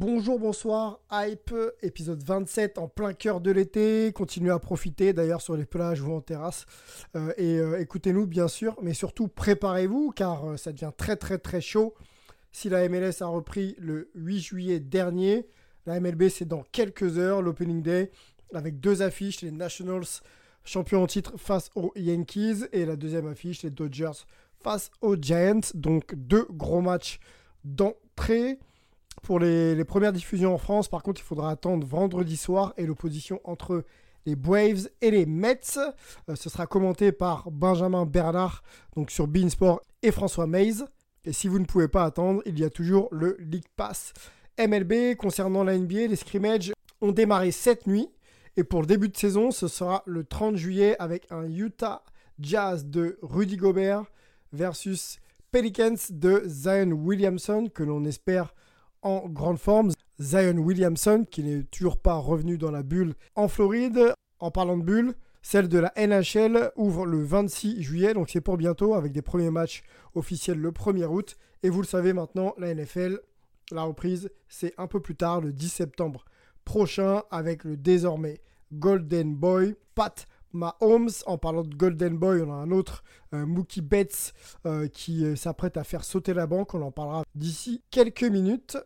Bonjour, bonsoir, Hype, épisode 27 en plein cœur de l'été. Continuez à profiter d'ailleurs sur les plages ou en terrasse. Euh, et euh, écoutez-nous bien sûr, mais surtout préparez-vous car euh, ça devient très très très chaud. Si la MLS a repris le 8 juillet dernier, la MLB c'est dans quelques heures, l'Opening Day, avec deux affiches, les Nationals champions en titre face aux Yankees et la deuxième affiche, les Dodgers face aux Giants. Donc deux gros matchs d'entrée. Pour les, premières diffusions en France, par contre, il faudra attendre vendredi soir et l'opposition entre les Braves et les Mets. Euh, ce sera commenté par Benjamin Bernard donc sur Beansport et François Mays. Et si vous ne pouvez pas attendre, il y a toujours le League Pass MLB. Concernant la NBA, les scrimmages ont démarré cette nuit. Et pour le début de saison, ce sera le 30 juillet avec un Utah Jazz de Rudy Gobert versus Pelicans de Zion Williamson que l'on espère en grande forme. Zion Williamson, qui n'est toujours pas revenu dans la bulle en Floride. En parlant de bulle, celle de la NHL ouvre le 26 juillet, donc c'est pour bientôt, avec des premiers matchs officiels le 1er août. Et vous le savez maintenant, la NFL, la reprise, c'est un peu plus tard, le 10 septembre prochain, avec le désormais Golden Boy, Pat Mahomes. En parlant de Golden Boy, on a un autre, euh, Mookie Betts, euh, qui euh, s'apprête à faire sauter la banque. On en parlera d'ici quelques minutes.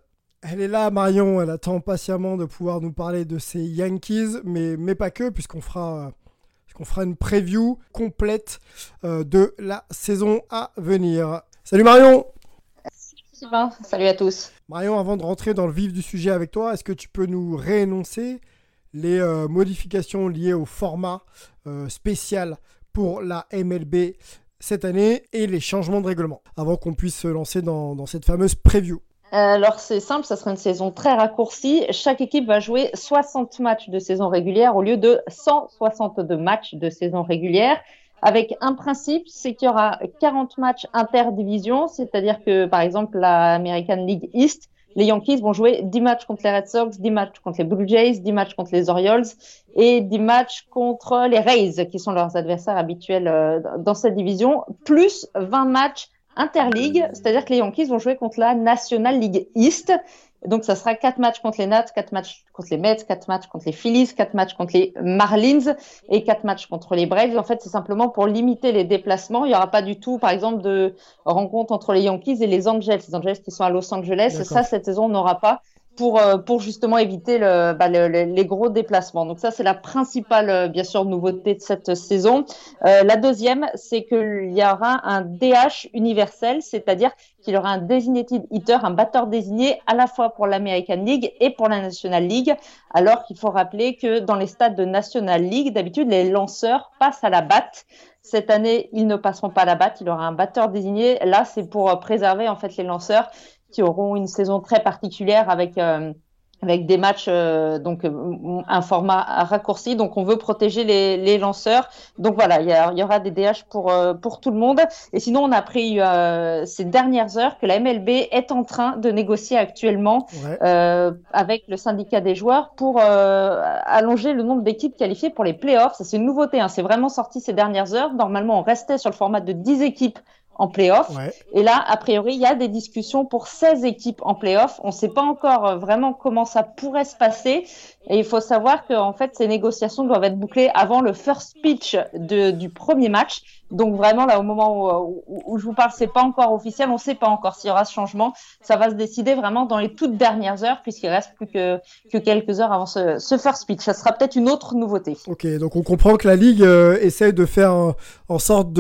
Elle est là, Marion, elle attend patiemment de pouvoir nous parler de ces Yankees, mais, mais pas que, puisqu'on fera, fera une preview complète de la saison à venir. Salut Marion Sylvain, salut à tous. Marion, avant de rentrer dans le vif du sujet avec toi, est-ce que tu peux nous réénoncer les euh, modifications liées au format euh, spécial pour la MLB cette année et les changements de règlement avant qu'on puisse se lancer dans, dans cette fameuse preview alors c'est simple, ça sera une saison très raccourcie. Chaque équipe va jouer 60 matchs de saison régulière au lieu de 162 matchs de saison régulière. Avec un principe, c'est qu'il y aura 40 matchs interdivision, c'est-à-dire que par exemple la American League East les Yankees vont jouer 10 matchs contre les Red Sox, 10 matchs contre les Blue Jays, 10 matchs contre les Orioles et 10 matchs contre les Rays, qui sont leurs adversaires habituels euh, dans cette division, plus 20 matchs interligue, c'est-à-dire que les Yankees vont jouer contre la National League East. Donc, ça sera quatre matchs contre les Nats, quatre matchs contre les Mets, quatre matchs contre les Phillies, quatre matchs contre les Marlins et quatre matchs contre les Braves. En fait, c'est simplement pour limiter les déplacements. Il n'y aura pas du tout, par exemple, de rencontre entre les Yankees et les Angels. Les Angels qui sont à Los Angeles. Ça, cette saison, on n'aura pas pour, euh, pour justement éviter le, bah, le, le, les gros déplacements. Donc ça, c'est la principale, euh, bien sûr, nouveauté de cette saison. Euh, la deuxième, c'est qu'il y aura un DH universel, c'est-à-dire qu'il y aura un designated hitter, un batteur désigné à la fois pour l'American League et pour la National League, alors qu'il faut rappeler que dans les stades de National League, d'habitude, les lanceurs passent à la batte. Cette année, ils ne passeront pas à la batte, il y aura un batteur désigné. Là, c'est pour préserver en fait les lanceurs qui auront une saison très particulière avec euh, avec des matchs euh, donc euh, un format raccourci. Donc on veut protéger les, les lanceurs. Donc voilà il y, aura des DH pour pour tout le monde. Et sinon on a appris ces dernières heures que la MLB est en train de négocier actuellement ouais. avec le syndicat des joueurs pour allonger le nombre d'équipes qualifiées pour les playoffs. Ça c'est une nouveauté hein. c'est vraiment sorti ces dernières heures. Normalement on restait sur le format de 10 équipes en playoff. Ouais. Et là, a priori, il y a des discussions pour 16 équipes en playoff. On ne sait pas encore vraiment comment ça pourrait se passer. Et il faut savoir que en fait, ces négociations doivent être bouclées avant le first pitch de, du premier match. Donc vraiment là, au moment où, je vous parle, c'est pas encore officiel. On ne sait pas encore s'il y aura ce changement. Ça va se décider vraiment dans les toutes dernières heures, puisqu'il reste plus que, que quelques heures avant ce, first pitch. Ça sera peut-être une autre nouveauté. Ok, donc on comprend que la ligue euh, essaye de faire en sorte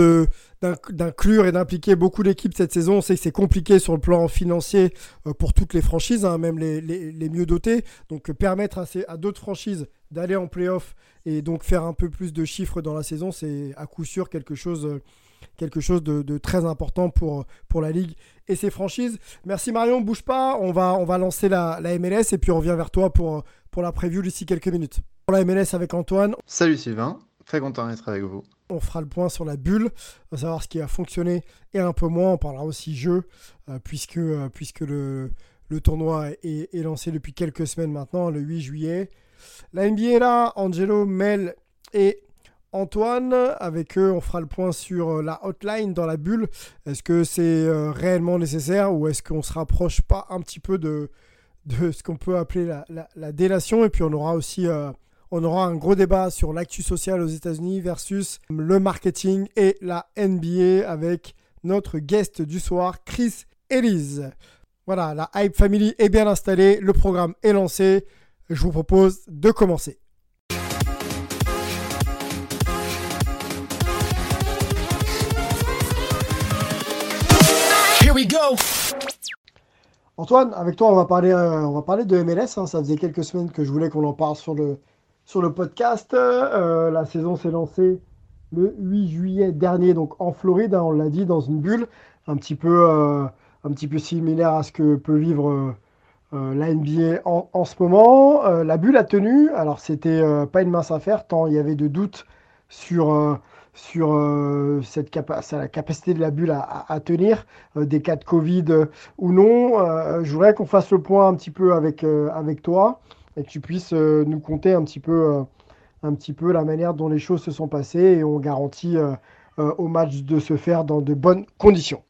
d'inclure et d'impliquer beaucoup d'équipes cette saison. On sait que c'est compliqué sur le plan financier euh, pour toutes les franchises, hein, même les, mieux dotées. Donc euh, permettre à d'autres franchises d'aller en playoff et donc faire un peu plus de chiffres dans la saison, c'est à coup sûr quelque chose, quelque chose de, très important pour, pour la Ligue et ses franchises. Merci Marion, bouge pas, on va, on va lancer la, la MLS et puis on revient vers toi pour, pour la preview d'ici quelques minutes. Pour la MLS avec Antoine. Salut Sylvain, très content d'être avec vous. On fera le point sur la bulle, on va savoir ce qui a fonctionné et un peu moins. On parlera aussi jeu, euh, puisque, euh, puisque le, le tournoi est, est, lancé depuis quelques semaines maintenant, le 8 juillet. La là, Angelo, Mel et Antoine. Avec eux, on fera le point sur euh, la hotline dans la bulle. Est-ce que c'est réellement nécessaire ou est-ce qu'on se rapproche pas un petit peu de, de ce qu'on peut appeler la, la, délation? Et puis on aura aussi on aura un gros débat sur l'actu social aux États-Unis versus le marketing et la NBA avec notre guest du soir, Chris Elise. Voilà, la Hype Family est bien installée, le programme est lancé. Je vous propose de commencer. Here we go. Antoine, avec toi, on va parler, euh, on va parler de MLS. Hein. Ça faisait quelques semaines que je voulais qu'on en parle sur le, sur le podcast. Euh, la saison s'est lancée le 8 juillet dernier, donc en Floride, hein, on l'a dit, dans une bulle, un petit peu, euh, un petit peu similaire à ce que peut vivre euh, la NBA en, ce moment. la bulle a tenu, alors c'était pas une mince affaire, tant il y avait de doutes sur, sur cette la capacité de la bulle à, tenir, des cas de Covid ou non. je voudrais qu'on fasse le point un petit peu avec, avec toi et que tu puisses euh, nous conter un petit, peu, euh, un petit peu la manière dont les choses se sont passées et on garantit euh, au match de se faire dans de bonnes conditions.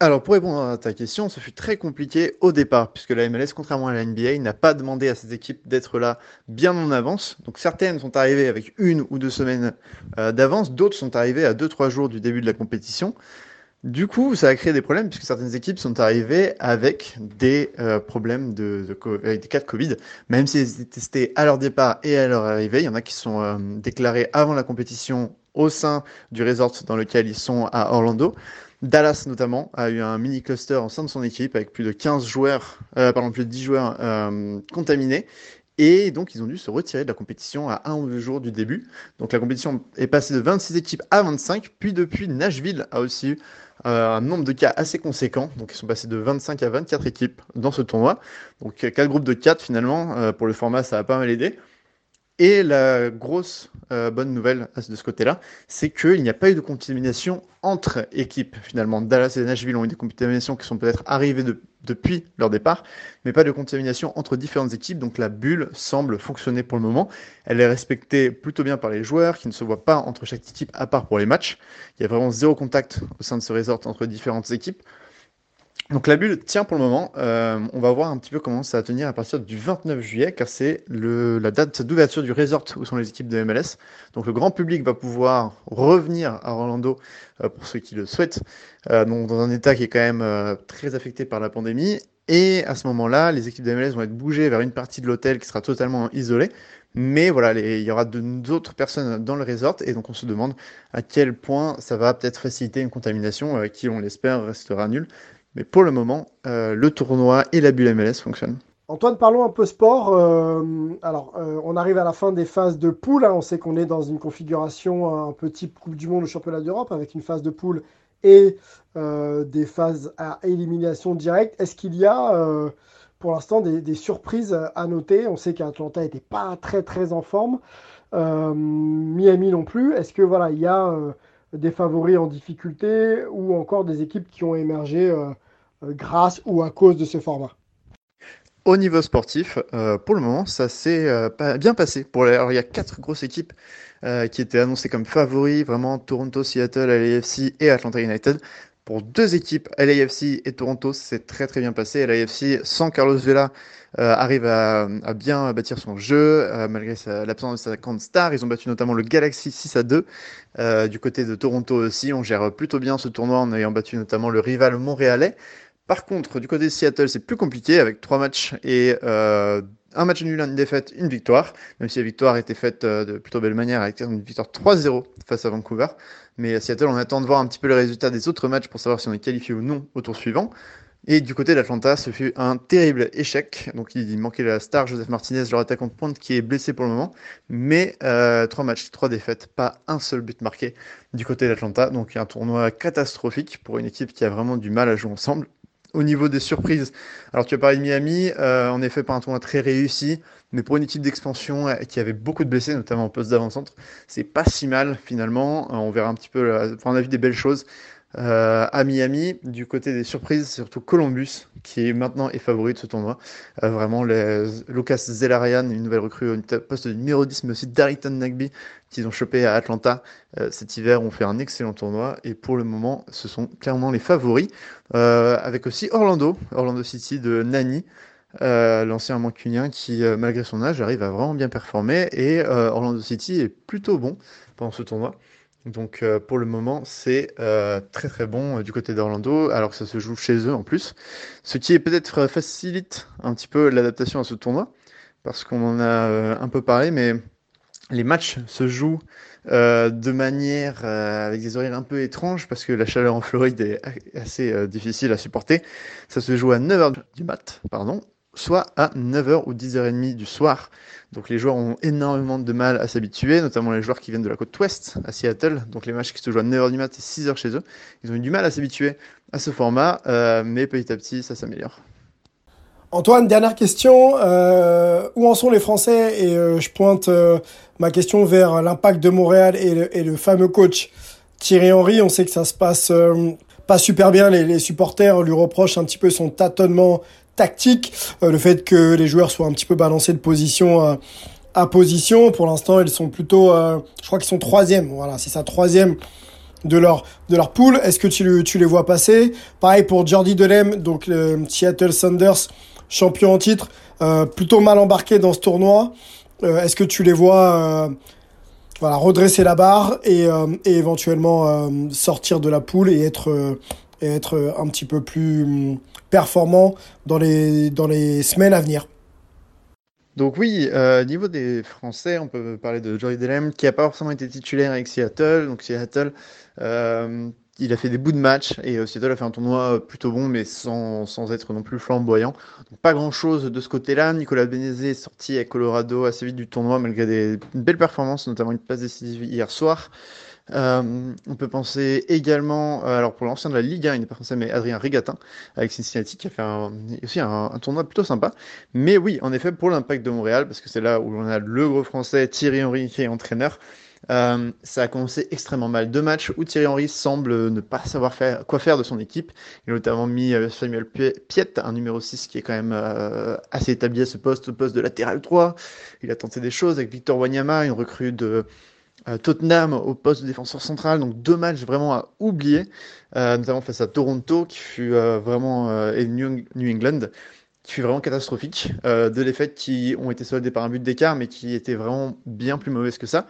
Alors pour répondre à ta question, ce fut très compliqué au départ, puisque la MLS, contrairement à la NBA, n'a pas demandé à ses équipes d'être là bien en avance. Donc certaines sont arrivées avec une ou deux semaines d'avance, d'autres sont arrivées à deux trois jours du début de la compétition. Du coup, ça a créé des problèmes puisque certaines équipes sont arrivées avec des euh, problèmes de, avec des cas de Covid, même s'ils étaient testés à leur départ et à leur arrivée. Il y en a qui sont euh, déclarés avant la compétition au sein du resort dans lequel ils sont à Orlando. Dallas notamment a eu un mini cluster en sein de son équipe avec plus de 15 joueurs, euh, pardon, plus de 10 joueurs euh, contaminés. Et donc, ils ont dû se retirer de la compétition à un ou deux jours du début. Donc, la compétition est passée de 26 équipes à 25. Puis, depuis, Nashville a aussi eu euh, un nombre de cas assez conséquent. Donc, ils sont passés de 25 à 24 équipes dans ce tournoi. Donc, quatre groupes de 4 finalement. Euh, pour le format, ça a pas mal aidé. Et la grosse euh, bonne nouvelle de ce côté-là, c'est qu'il n'y a pas eu de contamination entre équipes. Finalement, Dallas et Nashville ont eu des contaminations qui sont peut-être arrivées depuis leur départ, mais pas de contamination entre différentes équipes. Donc la bulle semble fonctionner pour le moment. Elle est respectée plutôt bien par les joueurs qui ne se voient pas entre chaque équipe à part pour les matchs. Il y a vraiment zéro contact au sein de ce resort entre différentes équipes. Donc la bulle tient pour le moment. Euh, on va voir un petit peu comment ça va tenir à partir du 29 juillet, car c'est la date d'ouverture du resort où sont les équipes de MLS. Donc le grand public va pouvoir revenir à Orlando euh, pour ceux qui le souhaitent, euh, dans un état qui est quand même très affecté par la pandémie. Et à ce moment-là, les équipes de MLS vont être bougées vers une partie de l'hôtel qui sera totalement isolée. Mais voilà, il y aura d'autres personnes dans le resort et donc on se demande à quel point ça va peut-être faciliter une contamination qui, on l'espère, restera nulle. Mais pour le moment, euh, le tournoi et la bulle MLS fonctionnent. Antoine, parlons un peu sport. Euh, alors, euh, on arrive à la fin des phases de poule. Hein. On sait qu'on est dans une configuration un peu type Coupe du Monde ou Championnat d'Europe avec une phase de poule et des phases à élimination directe. Est-ce qu'il y a pour l'instant des, surprises à noter? On sait qu'Atlanta n'était pas très très en forme. Miami non plus. Est-ce que voilà, il y a des favoris en difficulté ou encore des équipes qui ont émergé grâce ou à cause de ce format au niveau sportif, euh, pour le moment, ça s'est bien passé. Pour il y a quatre grosses équipes qui étaient annoncées comme favoris, vraiment Toronto, Seattle, LAFC et Atlanta United. pour deux équipes, LAFC et Toronto, c'est très très bien passé. LAFC, sans Carlos Vela, euh, arrive à, bien bâtir son jeu, euh, malgré l'absence de sa grande star. Ils ont battu notamment le Galaxy 6 à 2. Euh, du côté de Toronto aussi, on gère plutôt bien ce tournoi en ayant battu notamment le rival montréalais. Par contre, du côté de Seattle, c'est plus compliqué avec trois matchs et un match nul, une défaite, une victoire, même si la victoire a été faite de plutôt belle manière avec une victoire 3-0 face à Vancouver. Mais à Seattle, on attend de voir un petit peu les résultats des autres matchs pour savoir si on est qualifié ou non au tour suivant. Et du côté d'Atlanta, ce fut un terrible échec. Donc il manquait la star Joseph Martinez, leur attaquant de pointe, qui est blessé pour le moment. Mais euh, trois matchs, trois défaites, pas un seul but marqué du côté d'Atlanta. Donc un tournoi catastrophique pour une équipe qui a vraiment du mal à jouer ensemble. Au niveau des surprises, alors tu as parlé de Miami, euh, en effet pas un tournoi très réussi, mais pour une équipe d'expansion euh, qui avait beaucoup de blessés, notamment au poste d'avant-centre, c'est pas si mal finalement. on verra un petit peu, enfin, on a vu des belles choses. Euh, à Miami. Du côté des surprises, surtout Columbus, qui est maintenant est favori de ce tournoi. Euh, vraiment, Lucas Zelarian, une nouvelle recrue au poste de numéro 10, mais aussi Darrington Nagby, qu'ils ont chopé à Atlanta euh, cet hiver, ont fait un excellent tournoi. Et pour le moment, ce sont clairement les favoris. avec aussi Orlando, Orlando City de Nani. l'ancien mancunien qui, malgré son âge, arrive à vraiment bien performer. Et Orlando City est plutôt bon pendant ce tournoi. Donc euh, pour le moment, c'est euh, très très bon euh, du côté d'Orlando, alors que ça se joue chez eux en plus. Ce qui peut-être facilite un petit peu l'adaptation à ce tournoi, parce qu'on en a un peu parlé, mais les matchs se jouent de manière avec des horaires un peu étranges, parce que la chaleur en Floride est assez difficile à supporter. Ça se joue à 9h du mat, pardon, soit à 9h ou 10h30 du soir. Donc les joueurs ont énormément de mal à s'habituer, notamment les joueurs qui viennent de la côte ouest, à Seattle. Donc les matchs qui se jouent à 9h du mat et 6h chez eux. Ils ont eu du mal à s'habituer à ce format, euh, mais petit à petit, ça s'améliore. Antoine, dernière question. Euh, où en sont les Français? Et euh, je pointe ma question vers l'impact de Montréal et le, fameux coach Thierry Henry. On sait que ça se passe pas super bien. Les, les supporters lui reprochent un petit peu son tâtonnement tactique, euh, le fait que les joueurs soient un petit peu balancés de position à, position. Pour l'instant, ils sont plutôt, euh, je crois qu'ils sont troisième. Voilà, c'est ça, troisième de leur de leur pool. Est-ce que tu, tu les vois passer? Pareil pour Jordi Delem, donc le Seattle Sanders, champion en titre, euh, plutôt mal embarqué dans ce tournoi. Est-ce que tu les vois voilà, redresser la barre et, et éventuellement sortir de la poule et être et être un petit peu plus performant dans les, semaines à venir. Donc oui, euh, niveau des Français, on peut parler de Joey Delem qui n'a pas forcément été titulaire avec Seattle. Donc Seattle, euh, il a fait des bouts de match et euh, Seattle a fait un tournoi plutôt bon, mais sans, sans être non plus flamboyant. Pas grand-chose de ce côté-là. Nicolas Benezé est sorti avec Colorado assez vite du tournoi malgré des belles performances, notamment une passe décisive hier soir. Euh, on peut penser également, euh, alors pour l'ancien de la Ligue 1, il n'est pas français, mais Adrien Rigatin avec Cincinnati qui a fait un, aussi un, tournoi plutôt sympa. Mais oui, en effet, pour l'impact de Montréal, parce que c'est là où on a le gros français Thierry Henry qui est entraîneur. Euh, ça a commencé extrêmement mal. Deux matchs où Thierry Henry semble ne pas savoir faire, quoi faire de son équipe. Il a notamment mis Samuel Piet, un numéro 6 qui est quand même assez établi à ce poste, au poste de latéral 3. Il a tenté des choses avec Victor Wanyama, une recrue de, Tottenham au poste de défenseur central, donc deux matchs vraiment à oublier, euh, notamment face à Toronto qui fut euh, vraiment euh, et New, England qui fut vraiment catastrophique, deux défaites qui ont été soldées par un but d'écart mais qui étaient vraiment bien plus mauvaises que ça.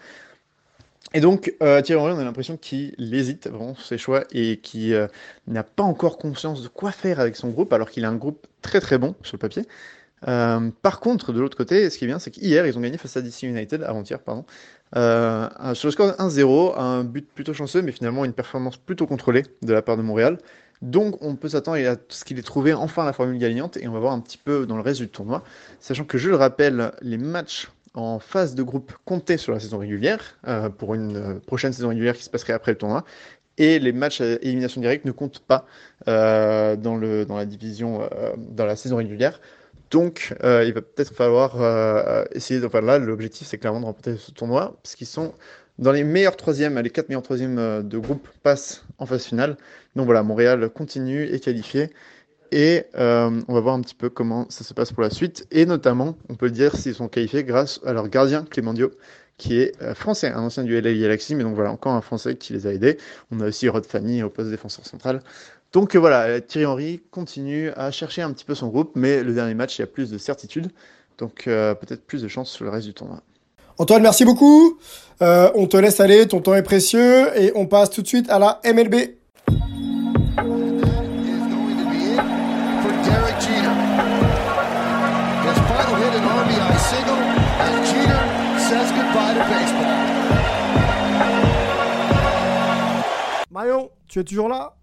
Et donc Thierry Henry, on a l'impression qu'il hésite vraiment sur ses choix et qui n'a pas encore conscience de quoi faire avec son groupe alors qu'il a un groupe très très bon sur le papier. par contre, de l'autre côté, ce qui est bien, c'est qu'hier, ils ont gagné face à DC United, avant-hier, pardon, euh, sur le score 1-0, un but plutôt chanceux, mais finalement une performance plutôt contrôlée de la part de Montréal. Donc on peut s'attendre à ce qu'il ait trouvé enfin la formule gagnante et on va voir un petit peu dans le reste du tournoi. Sachant que je le rappelle, les matchs en phase de groupe comptaient sur la saison régulière euh, pour une euh, prochaine saison régulière qui se passerait après le tournoi. Et les matchs à élimination directe ne comptent pas dans, la division, dans la saison régulière. Donc, euh, il va peut-être falloir euh, essayer de. Enfin, là, l'objectif, c'est clairement de remporter ce tournoi, parce qu'ils sont dans les meilleurs troisièmes, les quatre meilleurs troisièmes euh, de groupe passent en phase finale. Donc voilà, Montréal continue, est qualifié. Et on va voir un petit peu comment ça se passe pour la suite. Et notamment, on peut dire s'ils sont qualifiés grâce à leur gardien Clément qui est euh, français, un ancien du LA Galaxy, mais donc voilà, encore un français qui les a aidés. On a aussi Rod Fanny au poste défenseur central. Donc euh, voilà, Thierry Henry continue à chercher un petit peu son groupe, mais le dernier match, il y a plus de certitude, donc euh, peut-être plus de chance sur le reste du tournoi. Antoine, merci beaucoup. on te laisse aller, ton temps est précieux, et on passe tout de suite à la MLB. Marion, tu es toujours là?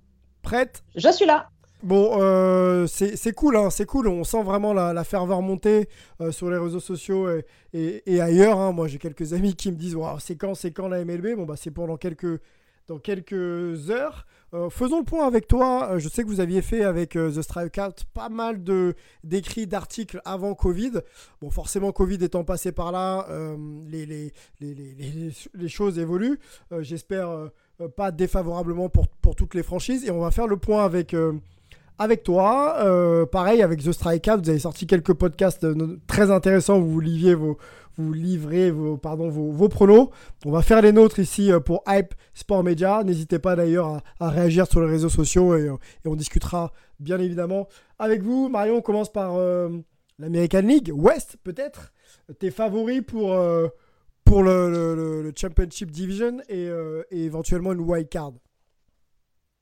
Prête Je suis là. Bon, euh, c'est cool, hein, c'est cool. On sent vraiment la, ferveur monter euh, sur les réseaux sociaux et, ailleurs. Hein. Moi, j'ai quelques amis qui me disent c'est quand, c'est quand la MLB Bon, bah, c'est pour dans quelques, dans quelques heures. Euh, faisons le point avec toi. Je sais que vous aviez fait avec euh, The Strikeout pas mal de d'écrits, d'articles avant Covid. Bon, forcément, Covid étant passé par là, les, les, les, les, choses évoluent. J'espère pas défavorablement pour, pour, toutes les franchises. Et on va faire le point avec avec toi. pareil, avec The Strikeout, vous avez sorti quelques podcasts très intéressants où vous liviez vos, vous livrez vos, pardon, vos, pronos. On va faire les nôtres ici euh, pour Hype Sport Media. N'hésitez pas d'ailleurs à, réagir sur les réseaux sociaux euh, et, on discutera bien évidemment avec vous. Marion, on commence par euh, l'American League West peut-être? Tes favoris pour, pour le, Championship Division et, et éventuellement une wild card.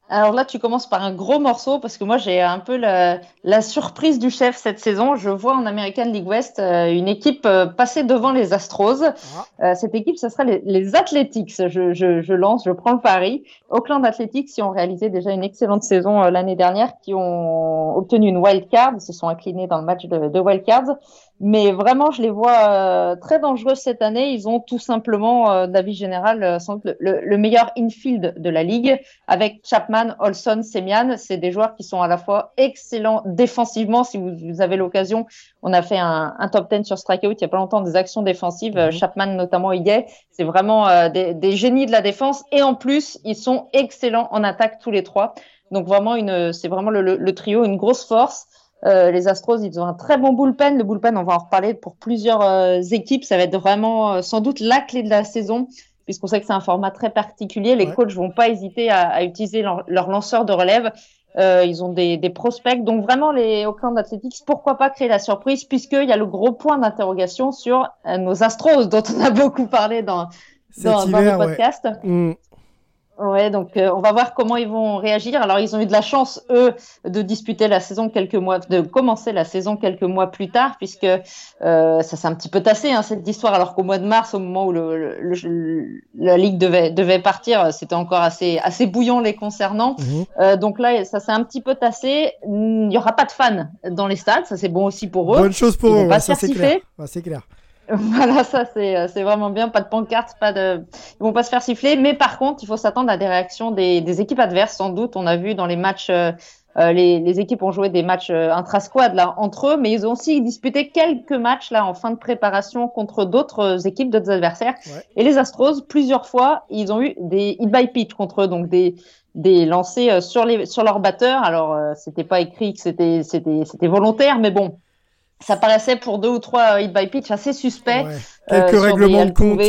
Alors là, tu commences par un gros morceau parce que moi, j'ai un peu la, surprise du chef cette saison. Je vois en American League West euh, une équipe euh, passer devant les Astros. Ah. Euh, cette équipe, ce sera les, Athletics. Je, je, lance, je prends le pari. Oakland Athletics, qui ont réalisé déjà une excellente saison l'année dernière, qui ont obtenu une wild card, se sont inclinés dans le match de, de wild cards. Mais vraiment, je les vois euh, très dangereux cette année. Ils ont tout simplement, euh, d'avis général, euh, le, le, meilleur infield de la ligue avec Chapman, Olson, Semian. C'est des joueurs qui sont à la fois excellents défensivement. Si vous, avez l'occasion, on a fait un, un, top 10 sur Strikeout il y a pas longtemps des actions défensives. Mhm. Chapman notamment y est. C'est vraiment euh, des, des génies de la défense. Et en plus, ils sont excellents en attaque tous les trois. Donc vraiment, une, c'est vraiment le, le, trio, une grosse force. Euh, les Astros, ils ont un très bon bullpen. Le bullpen, on va en reparler pour plusieurs euh, équipes. Ça va être vraiment euh, sans doute la clé de la saison, puisqu'on sait que c'est un format très particulier. Les coachs vont pas hésiter à, à utiliser leur, leur, lanceur de relève. ils ont des, des, prospects. Donc vraiment, les Oakland Athletics, pourquoi pas créer la surprise, puisqu'il y a le gros point d'interrogation sur nos Astros, dont on a beaucoup parlé dans, dans, dans le podcast. Mm. Ouais, donc euh, on va voir comment ils vont réagir. Alors ils ont eu de la chance eux de disputer la saison quelques mois, de commencer la saison quelques mois plus tard, puisque euh, ça s'est un petit peu tassé hein, cette histoire. Alors qu'au mois de mars, au moment où le, la ligue devait devait partir, c'était encore assez assez bouillant les concernant. Mhm. Euh, donc là, ça s'est un petit peu tassé. Il n'y aura pas de fans dans les stades, ça c'est bon aussi pour eux. Bonne chose pour eux, ça c'est clair. c'est clair. Voilà, ça c'est c'est vraiment bien. Pas de pancarte, pas de. Ils vont pas se faire siffler, mais par contre, il faut s'attendre à des réactions des, des équipes adverses. Sans doute, on a vu dans les matchs. Euh, euh les, les, équipes ont joué des matchs euh, intra-squad là entre eux, mais ils ont aussi disputé quelques matchs là en fin de préparation contre d'autres équipes, d'autres adversaires. Et les Astros, plusieurs fois, ils ont eu des hit by pitch contre eux, donc des des lancers euh, sur les sur leurs batteurs. Alors c'était pas écrit que c'était c'était c'était volontaire, mais bon, ça paraissait pour deux ou trois hit by pitch assez suspect. Quelques, règlements de compte,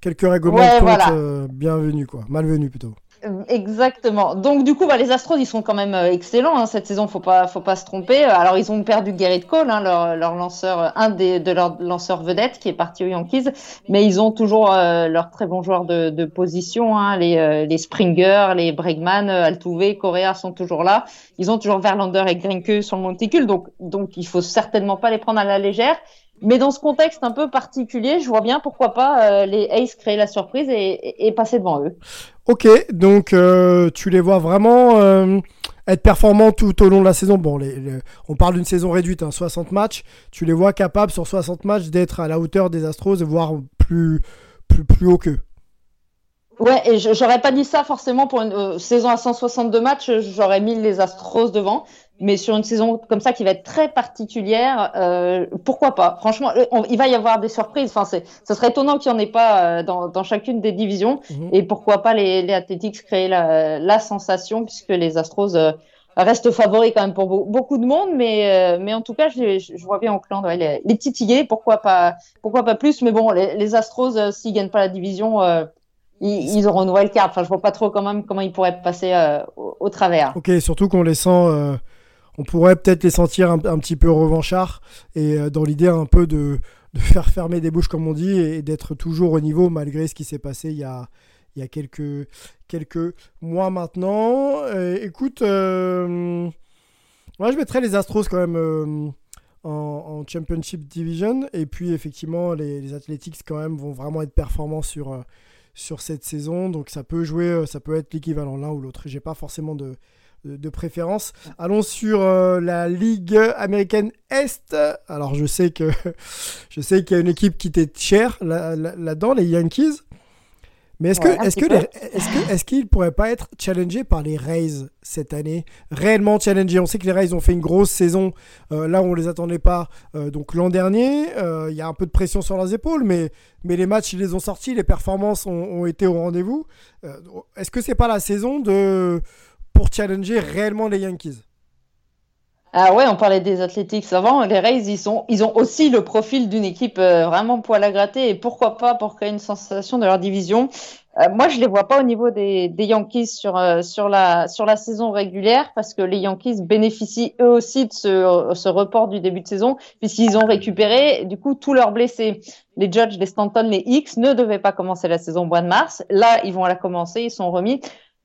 quelques, règlements de compte bienvenus quoi, malvenus plutôt. Exactement. Donc du coup, bah, les Astros, ils sont quand même euh, excellents hein, cette saison. Faut pas, faut pas se tromper. Alors ils ont perdu Garrett Cole, hein, leur, leur, lanceur, un des de leurs lanceurs vedettes qui est parti aux Yankees, mais ils ont toujours euh, leurs très bons joueurs de, de position, hein, les, euh, les Springer, les Bregman, Altuve, Correa sont toujours là. Ils ont toujours Verlander et Grinke sur le monticule, donc donc il faut certainement pas les prendre à la légère. Mais dans ce contexte un peu particulier, je vois bien pourquoi pas les Aces créer la surprise et, et passer devant eux. Ok, donc euh, tu les vois vraiment euh, être performants tout au long de la saison. Bon, on parle d'une saison réduite, 60 hein, matchs. Tu les vois capables sur 60 matchs d'être à la hauteur des Astros, voire plus, plus, plus haut qu'eux. Ouais, et j'aurais pas dit ça forcément pour une euh, saison à 162 matchs, j'aurais mis les Astros devant mais sur une saison comme ça qui va être très particulière, euh, pourquoi pas? Franchement, euh, il va y avoir des surprises. Enfin, c'est, ce serait étonnant qu'il n'y en ait pas euh, dans, dans chacune des divisions. Mhm. Et pourquoi pas les, les Athletics créer la, la sensation, puisque les Astros, reste favori quand même pour beaucoup de monde, mais, mais en tout cas, je, je vois bien Oakland ouais, les, les titiller, pourquoi pas, pourquoi pas plus, mais bon, les, les Astros, s'ils gagnent pas la division, ils, ils, auront une wild card. Enfin, je vois pas trop quand même comment ils pourraient passer au, au, travers. Ok, surtout qu'on les sent on pourrait peut-être les sentir un, petit peu revanchards et euh, dans l'idée un peu de, faire fermer des bouches comme on dit et, d'être toujours au niveau malgré ce qui s'est passé il y a, il y quelques, quelques mois maintenant. écoute, euh, moi je mettrais les Astros quand même euh, en, Championship Division et puis effectivement les, les, Athletics quand même vont vraiment être performants sur, sur cette saison donc ça peut jouer, ça peut être l'équivalent l'un ou l'autre. J'ai pas forcément de de, préférence. Allons sur euh, la Ligue américaine Est. Alors je sais que je sais qu'il y a une équipe qui était chère là-dedans, les Yankees. Mais est-ce que est-ce que est-ce est-ce qu'ils pourraient pas être challengés par les Rays cette année, réellement challengés On sait que les Rays ont fait une grosse saison euh, là où on les attendait pas. Euh, donc l'an dernier, il y a un peu de pression sur leurs épaules, mais mais les matchs ils les ont sortis, les performances ont, ont été au rendez-vous. est-ce que c'est pas la saison de pour challenger réellement les Yankees. Ah ouais, on parlait des Athletics avant. Les Rays, ils, sont, ils ont aussi le profil d'une équipe euh, vraiment poil à gratter. Et pourquoi pas pour créer une sensation de leur division. Euh, moi, je les vois pas au niveau des, Yankees sur, euh, sur, la, sur la saison régulière parce que les Yankees bénéficient eux aussi de ce, ce report du début de saison puisqu'ils ont récupéré du coup tous leurs blessés. Les Judge, les Stanton, les X ne devaient pas commencer la saison au mois de mars. Là, ils vont la commencer, ils sont remis.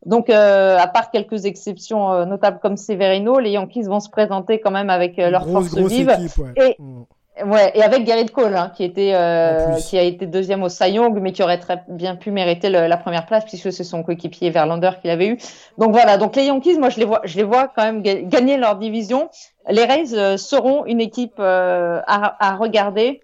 Donc, euh, à part quelques exceptions euh, notables comme Severino, les Yankees vont se présenter quand même avec euh, leur force vive. Et, mm. ouais, et avec Garrett Cole, hein, qui, était, qui a été deuxième au Cy Young, mais qui aurait très bien pu mériter la première place, puisque c'est son coéquipier Verlander qui l'avait eu. Donc voilà, donc les Yankees, moi, je les vois, je les vois quand même gagner leur division. Les Rays seront une équipe à, à regarder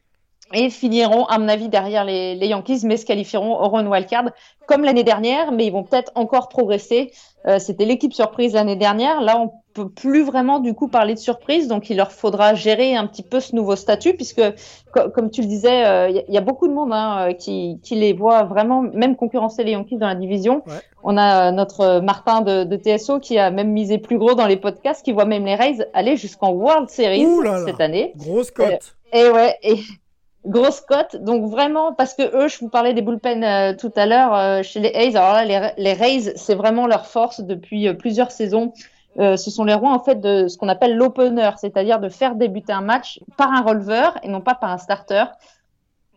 et finiront, à mon avis, derrière les, les Yankees, mais se qualifieront au run wildcard comme l'année dernière, mais ils vont peut-être encore progresser. Euh, C'était l'équipe surprise l'année dernière. Là, on peut plus vraiment du coup parler de surprise, donc il leur faudra gérer un petit peu ce nouveau statut, puisque comme tu le disais, il euh, y, y, a beaucoup de monde hein, euh, qui, qui, les voit vraiment même concurrencer les Yankees dans la division. Ouais. On a euh, notre Martin de, de, TSO qui a même misé plus gros dans les podcasts, qui voit même les Rays aller jusqu'en World Series cette année. Grosse cote. et ouais, et grosse cote. Donc vraiment, parce que eux, je vous parlais des bullpen euh, tout à l'heure euh, chez les A's. Alors là, les, les Rays, c'est vraiment leur force depuis euh, plusieurs saisons. ce sont les rois en fait de ce qu'on appelle l'opener, c'est-à-dire de faire débuter un match par un releveur et non pas par un starter.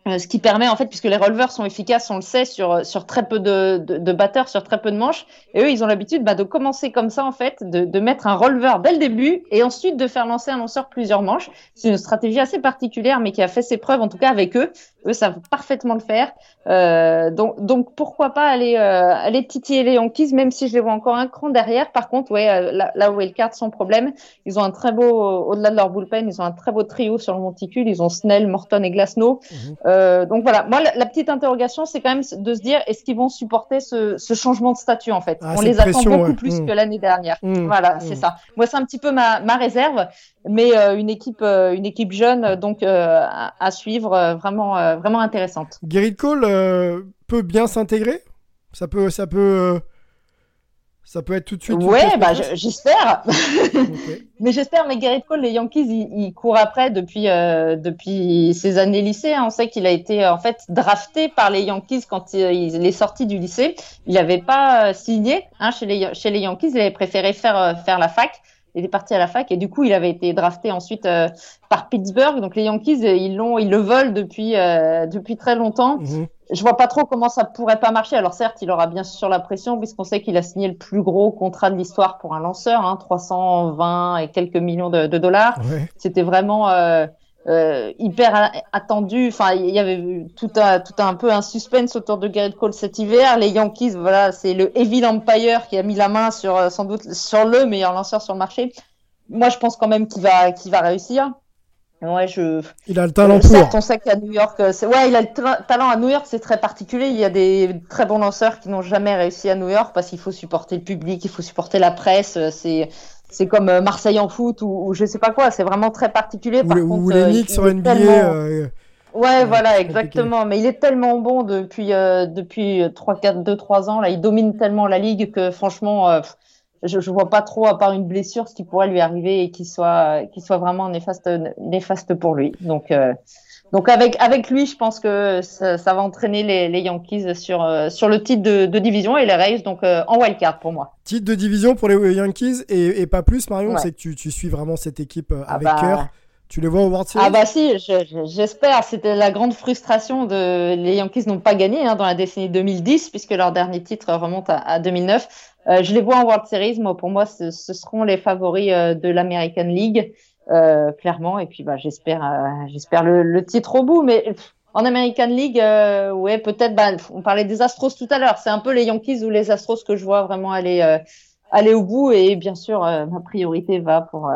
Euh, ce qui permet, en fait, puisque les releveurs sont efficaces, on le sait, sur, sur très peu de, de, de batteurs, sur très peu de manches. Et eux, ils ont l'habitude bah, de commencer comme ça, en fait, de, de mettre un releveur dès le début et ensuite de faire lancer un lanceur plusieurs manches. C'est une stratégie assez particulière, mais qui a fait ses preuves, en tout cas avec eux. Eux savent parfaitement le faire. Euh, donc, donc, pourquoi pas aller, euh, aller titiller les Yankees, même si je les vois encore un cran derrière. Par contre, ouais, euh, là, là où carte sans problème, ils ont un très beau, au-delà de leur bullpen, ils ont un très beau trio sur le monticule. Ils ont Snell, Morton et Glasnow. Mhm. Euh, donc voilà, moi, la, petite interrogation, c'est quand même de se dire, est-ce qu'ils vont supporter ce, ce, changement de statut, en fait? Ah, On les attend beaucoup plus mhm. que l'année dernière. Mhm. Voilà, c'est ça. Moi, c'est un petit peu ma, ma réserve mais euh, une équipe euh, une équipe jeune donc euh, à, suivre vraiment vraiment intéressante. Gerrit Cole peut bien s'intégrer? Ça peut ça peut ça peut être tout de suite. Ouais, bah j'espère. mais j'espère. Mais Gerrit Cole, les Yankees, ils, courent après depuis depuis ses années lycée. Hein. On sait qu'il a été en fait drafté par les Yankees quand il, est sorti du lycée. Il n'avait pas signé hein, chez les chez les Yankees. Il avait préféré faire faire la fac il est parti à la fac et du coup il avait été drafté ensuite euh, par Pittsburgh. Donc les Yankees euh, ils l'ont ils le volent depuis euh, depuis très longtemps. Mhm. Je vois pas trop comment ça pourrait pas marcher. Alors certes il aura bien sûr la pression puisqu'on sait qu'il a signé le plus gros contrat de l'histoire pour un lanceur, hein, 320 et quelques millions de, de dollars. C'était vraiment euh, hyper attendu. Enfin, il y avait tout un, tout un peu un suspense autour de Garrett Cole cet hiver. Les Yankees, voilà, c'est le Evil Empire qui a mis la main sur euh, sans doute sur le meilleur lanceur sur le marché. Moi, je pense quand même qu'il va, qu'il va réussir. Ouais, je. Il a le talent pour. on sait qu'à New York, euh, ouais, il a le talent à New York, c'est très particulier. Il y a des très bons lanceurs qui n'ont jamais réussi à New York parce qu'il faut supporter le public, il faut supporter la presse. C'est c'est comme euh, Marseille en foot ou, je sais pas quoi. C'est vraiment très particulier. Par ou, contre, les euh, Knicks sur NBA. Euh, ouais, voilà, exactement. Mais il est tellement bon depuis depuis 3 4 2 3 ans là, il domine tellement la ligue que franchement je, je vois pas trop, à part une blessure, ce qui pourrait lui arriver et qui soit, qui soit vraiment néfaste, néfaste pour lui. Donc, euh, donc avec, avec lui, je pense que ça, ça va entraîner les, les Yankees sur, euh, sur le titre de, de, division et les Rays donc euh, en wildcard pour moi. Titre de division pour les Yankees et, et pas plus, Marion, ouais. c'est que tu, tu suis vraiment cette équipe ah avec bah... cœur. Tu les vois au World Series Ah bah si, j'espère. C'était la grande frustration de les Yankees n'ont pas gagné hein, dans la décennie 2010 puisque leur dernier titre remonte à, à 2009. Euh, je les vois en World Series. Moi, pour moi, ce, ce seront les favoris euh, de l'American League, euh, clairement. Et puis, bah, j'espère, euh, j'espère le, titre au bout. Mais en American League, euh, ouais, peut-être. Bah, on parlait des Astros tout à l'heure. C'est un peu les Yankees ou les Astros que je vois vraiment aller aller au bout. Et bien sûr, ma priorité va pour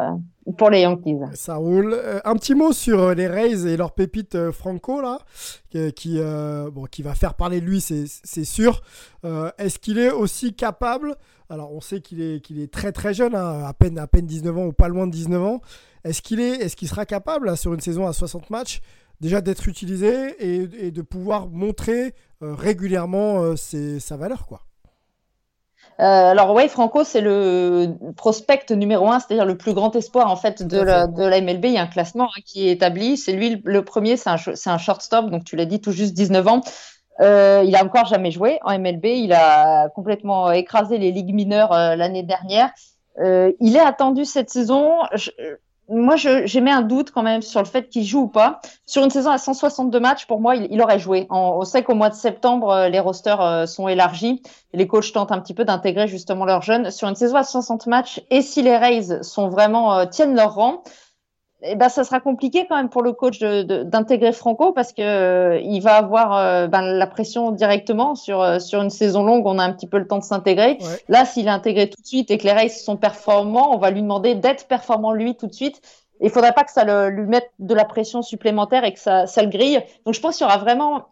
pour les Yankees. Ça roule. Euh, un petit mot sur euh, les Rays et leur pépite euh, Franco, là, qui, euh, bon, qui va faire parler de lui, c'est sûr. Euh, Est-ce qu'il est aussi capable? Alors, on sait qu'il est, qu'il est très très jeune, hein, à, peine, à peine 19 ans ou pas loin de 19 ans. Est-ce qu'il est, est qu'il sera capable, là, sur une saison à 60 matchs, déjà d'être utilisé et, et, de pouvoir montrer régulièrement ses, sa valeur, quoi? Euh, alors ouais, Franco, c'est le prospect numéro un, c'est-à-dire le plus grand espoir en fait de la, de la MLB. Il y a un classement hein, qui est établi. C'est lui le premier, c'est un, un shortstop, donc tu l'as dit, tout juste 19 ans. Euh, il a encore jamais joué en MLB. Il a complètement écrasé les ligues mineures euh, l'année dernière. Euh, il est attendu cette saison. Je, moi, j'ai mis un doute quand même sur le fait qu'il joue ou pas. Sur une saison à 162 matchs, pour moi, il, aurait joué. On sait qu'au mois de septembre, euh, les rosters euh, sont élargis. Les coachs tentent un petit peu d'intégrer justement leurs jeunes. Sur une saison à 60 matchs, et si les Rays sont vraiment euh, tiennent leur rang, eh ben, ça sera compliqué quand même pour le coach d'intégrer Franco parce que euh, il va avoir euh, ben, la pression directement sur euh, sur une saison longue. On a un petit peu le temps de s'intégrer. Ouais. Là, s'il est intégré tout de suite et que les Rays sont performants, on va lui demander d'être performant lui tout de suite. Il faudrait pas que ça le, lui mette de la pression supplémentaire et que ça, ça le grille. Donc, je pense qu'il y aura vraiment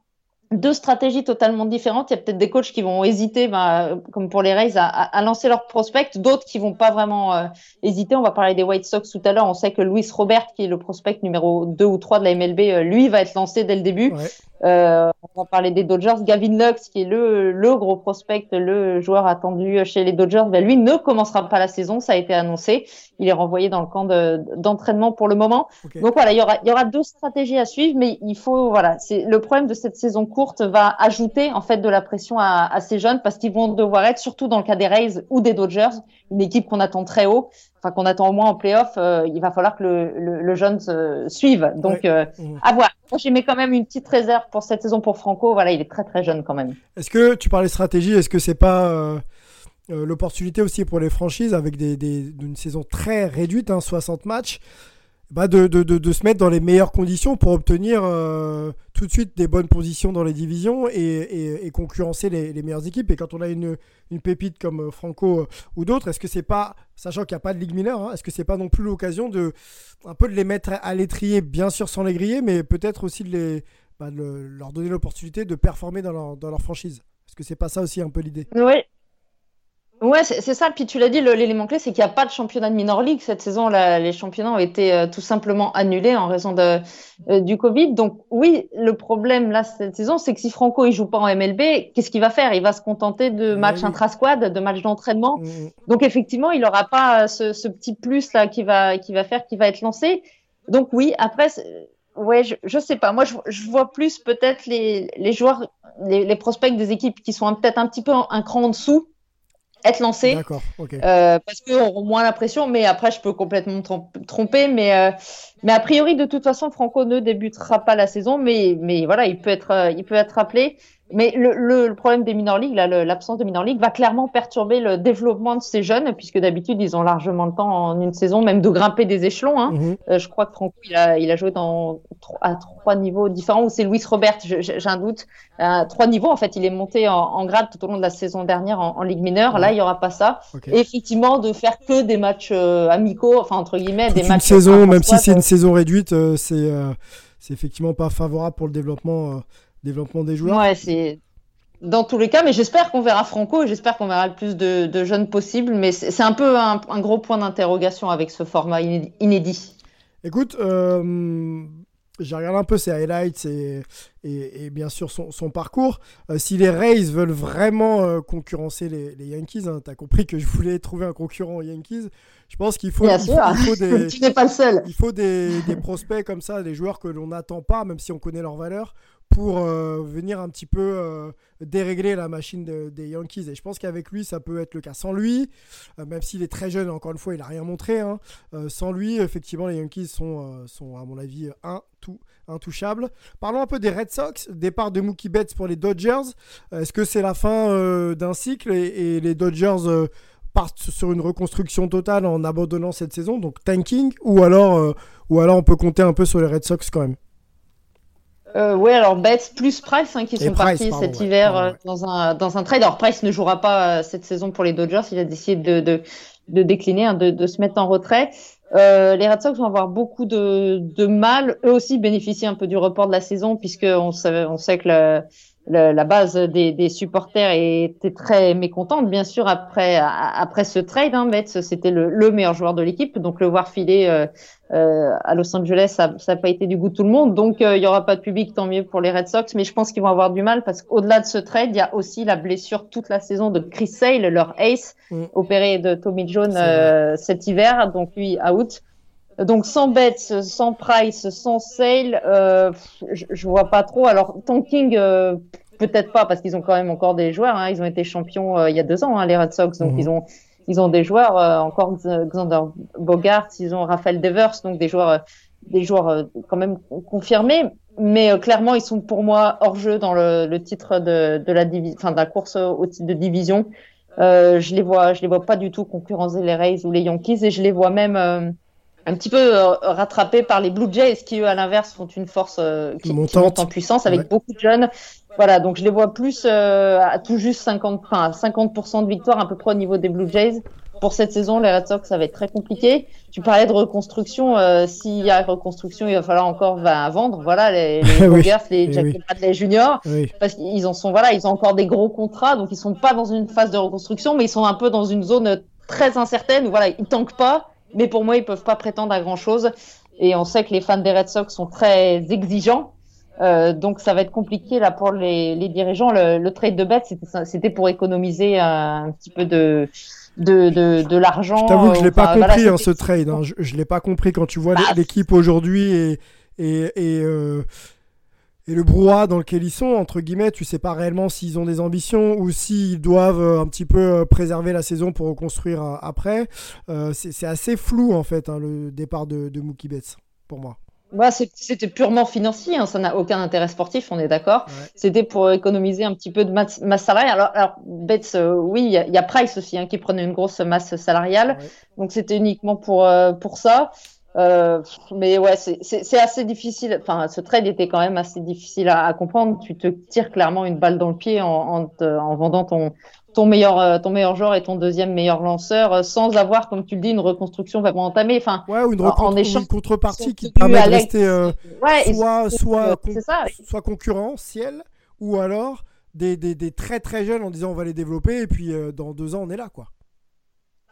deux stratégies totalement différentes. Il y a peut-être des coachs qui vont hésiter, ben, comme pour les Rays, à, à, lancer leur prospect, d'autres qui vont pas vraiment euh, hésiter. On va parler des White Sox tout à l'heure. On sait que Luis Robert, qui est le prospect numéro 2 ou 3 de la MLB, euh, lui va être lancé dès le début. Ouais. Euh, on va parler des Dodgers. Gavin Lux, qui est le, le gros prospect, le joueur attendu chez les Dodgers, ben lui ne commencera pas la saison. Ça a été annoncé. Il est renvoyé dans le camp d'entraînement de, pour le moment. Okay. Donc voilà, il y aura, il y aura deux stratégies à suivre, mais il faut, voilà, c'est le problème de cette saison courte va ajouter en fait de la pression à, à ces jeunes parce qu'ils vont devoir être, surtout dans le cas des Rays ou des Dodgers, une équipe qu'on attend très haut enfin qu'on attend au moins en playoff, euh, il va falloir que le, le, le jeune se suive. Donc, ouais. euh, mmh. à voir. Moi, j'ai mis quand même une petite réserve pour cette saison pour Franco. Voilà, il est très très jeune quand même. Est-ce que tu parlais stratégie Est-ce que c'est pas euh, l'opportunité aussi pour les franchises avec des, des, une saison très réduite, hein, 60 matchs? Bah de, de, de, de, se mettre dans les meilleures conditions pour obtenir euh, tout de suite des bonnes positions dans les divisions et, et, concurrencer les, les, meilleures équipes. Et quand on a une, une pépite comme Franco euh, ou d'autres, est-ce que c'est pas, sachant qu'il n'y a pas de ligue mineure, hein, est-ce que c'est pas non plus l'occasion de un peu de les mettre à l'étrier, bien sûr sans les griller, mais peut-être aussi de, les, bah, leur donner l'opportunité de performer dans leur, dans leur franchise? Est-ce que c'est pas ça aussi un peu l'idée? Oui, Ouais, c'est ça. Puis tu l'as dit, l'élément clé, c'est qu'il n'y a pas de championnat de minor league cette saison. Là, les championnats ont été euh, tout simplement annulés en raison de, euh, du Covid. Donc oui, le problème là cette saison, c'est que si Franco il joue pas en MLB, qu'est-ce qu'il va faire? Il va se contenter de matchs oui. intra-squad, de matchs d'entraînement. Mmh. Donc effectivement, il n'aura pas ce, ce, petit plus là qui va qui va faire, qui va être lancé. Donc oui, après. Ouais, je, je sais pas. Moi, je, je vois plus peut-être les, les joueurs, les, les prospects des équipes qui sont peut-être un petit peu un cran en dessous, être lancé. D'accord, okay. euh, parce qu'on aura moins la pression, mais après, je peux complètement me tromper. Mais, euh, mais a priori, de toute façon, Franco ne débutera pas la saison, mais, mais voilà, il peut être, euh, il peut être rappelé. Mais le, le, le problème des minor leagues, l'absence de minor league, va clairement perturber le développement de ces jeunes, puisque d'habitude, ils ont largement le temps en une saison, même de grimper des échelons. Hein. Mm -hmm. euh, je crois que Franco, il a, il a joué dans, à trois niveaux différents, ou c'est Luis Robert, j'ai un doute. À trois niveaux, en fait, il est monté en, en, grade tout au long de la saison dernière en, en Ligue mineure. Là, il n'y aura pas ça. Okay. Et effectivement, de faire que des matchs euh, amicaux, enfin, entre guillemets, Toute des matchs. Une saison, même si c'est une saison réduite, euh, c'est effectivement pas favorable pour le développement, euh, développement des joueurs. Ouais, c'est dans tous les cas, mais j'espère qu'on verra Franco et j'espère qu'on verra le plus de, de, jeunes possible. Mais c'est un peu un, un gros point d'interrogation avec ce format inédit. Écoute, euh, j'ai regardé un peu ses highlights et, et, bien sûr son, son parcours. Euh, si les Rays veulent vraiment euh, concurrencer les, les Yankees, hein, tu as compris que je voulais trouver un concurrent aux Yankees, je pense qu'il faut, il faut, des, tu n'es pas le seul. Il faut des, des prospects comme ça, des joueurs que l'on n'attend pas, même si on connaît leur valeur, pour euh, venir un petit peu euh, dérégler la machine des Yankees. Et je pense qu'avec lui, ça peut être le cas. Sans lui, euh, même s'il est très jeune, encore une fois, il n'a rien montré. Hein, sans lui, effectivement, les Yankees sont, sont à mon avis, un, tout, intouchables. Parlons un peu des Red Sox. Départ de Mookie Betts pour les Dodgers. Est-ce que c'est la fin d'un cycle et, les Dodgers partent sur une reconstruction totale en abandonnant cette saison, donc tanking, ou alors, ou alors on peut compter un peu sur les Red Sox quand même euh, oui, alors Betts plus Price hein, qui sont partis cet hiver euh, dans, un, dans un trade. Alors Price ne jouera pas euh, cette saison pour les Dodgers, il a décidé de, de, de décliner, hein, de, de, se mettre en retrait. Euh, les Red Sox vont avoir beaucoup de, de mal. Eux aussi bénéficient un peu du report de la saison puisque on sait, on sait que le, la base des, des, supporters était très mécontente, bien sûr, après, après ce trade. Hein, Betts, c'était le, le, meilleur joueur de l'équipe, donc le voir filer euh, euh, à Los Angeles, ça n'a pas été du goût de tout le monde. Donc, euh, il y aura pas de public, tant mieux pour les Red Sox, mais je pense qu'ils vont avoir du mal parce qu'au-delà de ce trade, il y a aussi la blessure toute la saison de Chris Sale, leur ace, mm. opéré de Tommy John euh, cet hiver, donc lui out. Donc sans Betts, sans Price, sans Sale, euh, je, je, vois pas trop. Alors tanking, euh, peut-être pas parce qu'ils ont quand même encore des joueurs. Hein. Ils ont été champions euh, il y a deux ans, hein, les Red Sox, donc mhm. ils ont ils ont des joueurs euh, encore Xander Bogart, ils ont Raphaël Devers, donc des joueurs des joueurs quand même confirmés. Mais clairement, ils sont pour moi hors jeu dans le, le titre de, de la enfin de la course au titre de division. je les vois, je les vois pas du tout concurrencer les Rays ou les Yankees et je les vois même un petit peu euh, rattrapé par les Blue Jays qui eux à l'inverse sont une force euh, qui, monte en puissance avec beaucoup de jeunes. Voilà, donc je les vois plus euh, à tout juste 50, enfin, 50% de victoire à peu près au niveau des Blue Jays. Pour cette saison, les Red Sox, ça va être très compliqué. Tu parlais de reconstruction. S'il y a reconstruction, il va falloir encore va, vendre. Voilà, les, les oui. les Jack oui. Junior, parce qu'ils en sont, voilà, ils ont encore des gros contrats, donc ils sont pas dans une phase de reconstruction, mais ils sont un peu dans une zone très incertaine où voilà, ils tankent pas mais pour moi, ils peuvent pas prétendre à grand chose. Et on sait que les fans des Red Sox sont très exigeants. Euh, donc ça va être compliqué là pour les, les dirigeants. Le, le, trade de bête, c'était pour économiser un, petit peu de de, de, de l'argent. Je t'avoue que je l'ai pas compris hein, ce trade. Hein. Je, je l'ai pas compris quand tu vois bah, l'équipe aujourd'hui et et, et euh, et le brouhaha dans lequel ils sont, entre guillemets, tu sais pas réellement s'ils ont des ambitions ou s'ils doivent euh, un petit peu euh, préserver la saison pour reconstruire euh, après. c'est assez flou en fait hein, le départ de, de Mookie Betts pour moi. Bah, c'était purement financier, hein, ça n'a aucun intérêt sportif, on est d'accord. C'était pour économiser un petit peu de masse, salariale. Alors, alors Betts, oui, il y, a Price aussi hein, qui prenait une grosse masse salariale, donc c'était uniquement pour, pour ça. Euh, mais ouais, c'est assez difficile. Enfin, ce trade était quand même assez difficile à, comprendre. Tu te tires clairement une balle dans le pied en, en, en vendant ton, ton meilleur, euh, ton meilleur joueur et ton deuxième meilleur lanceur euh, sans avoir, comme tu le dis, une reconstruction vraiment entamée. Enfin, ouais, ou une, en, échange, une contrepartie qui te permet de rester euh, ouais, soit, soit, soit concurrentiel ou alors des, des, des, très très jeunes en disant on va les développer et puis dans deux ans on est là quoi.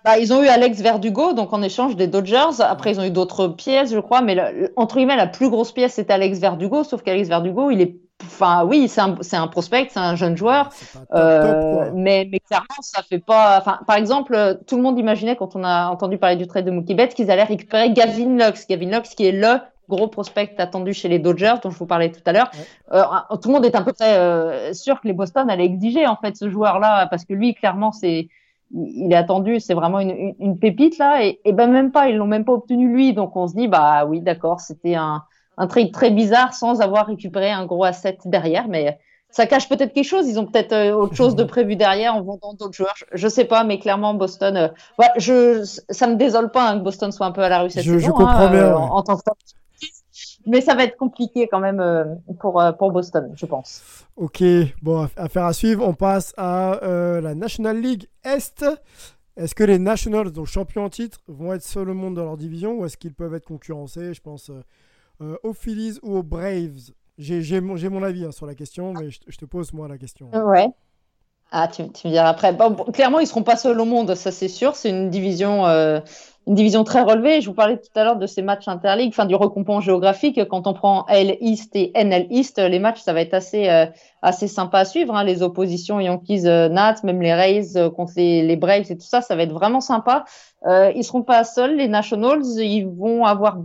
Bah, ils ont eu Alex Verdugo, donc en échange des Dodgers. Après, ils ont eu d'autres pièces, je crois, mais entre guillemets, la plus grosse pièce, c'était Alex Verdugo, sauf qu'Alex Verdugo, il est. Enfin, oui, c'est un, un, prospect, c'est un jeune joueur, euh, mais, mais clairement, ça fait pas. Enfin, par exemple, tout le monde imaginait quand on a entendu parler du trade de Mookie Betts qu'ils allaient récupérer Gavin Lux, Gavin Lux qui est le gros prospect attendu chez les Dodgers, dont je vous parlais tout à l'heure. Euh, tout le monde est un peu euh, sûr que les Boston allaient exiger en fait ce joueur-là, parce que lui, clairement, c'est il est attendu, c'est vraiment une, une, pépite là, et, et, ben même pas, ils l'ont même pas obtenu lui, donc on se dit bah oui d'accord, c'était un, un trade très bizarre sans avoir récupéré un gros asset derrière, mais ça cache peut-être quelque chose, ils ont peut-être euh, autre chose de prévu derrière en vendant d'autres joueurs, je, je, sais pas, mais clairement Boston, euh, ouais, je, ça me désole pas hein, que Boston soit un peu à la rue cette je, saison, je comprends hein, bien, euh, en, en tant que mais ça va être compliqué quand même euh, pour, euh, pour Boston, je pense. Ok, bon, affaire à suivre. On passe à euh, la National League Est. Est-ce que les Nationals, donc champions en titre, vont être seuls au monde dans leur division ou est-ce qu'ils peuvent être concurrencés, je pense, aux Phillies ou aux Braves J'ai mon, mon, avis hein, sur la question, mais je, te pose moi la question. Ouais. Ah, tu, tu me diras après. Bon, clairement, ils seront pas seuls au monde, ça c'est sûr. C'est une division, euh, une division très relevée. Je vous parlais tout à l'heure de ces matchs interligues, enfin du recompensant géographique. Quand on prend L East et NL East, les matchs, ça va être assez, euh, assez sympa à suivre. Hein. Les oppositions Yankees, euh, Nats, même les Rays euh, contre les, les, Braves et tout ça, ça va être vraiment sympa. Euh, ils seront pas seuls, les Nationals. Ils vont avoir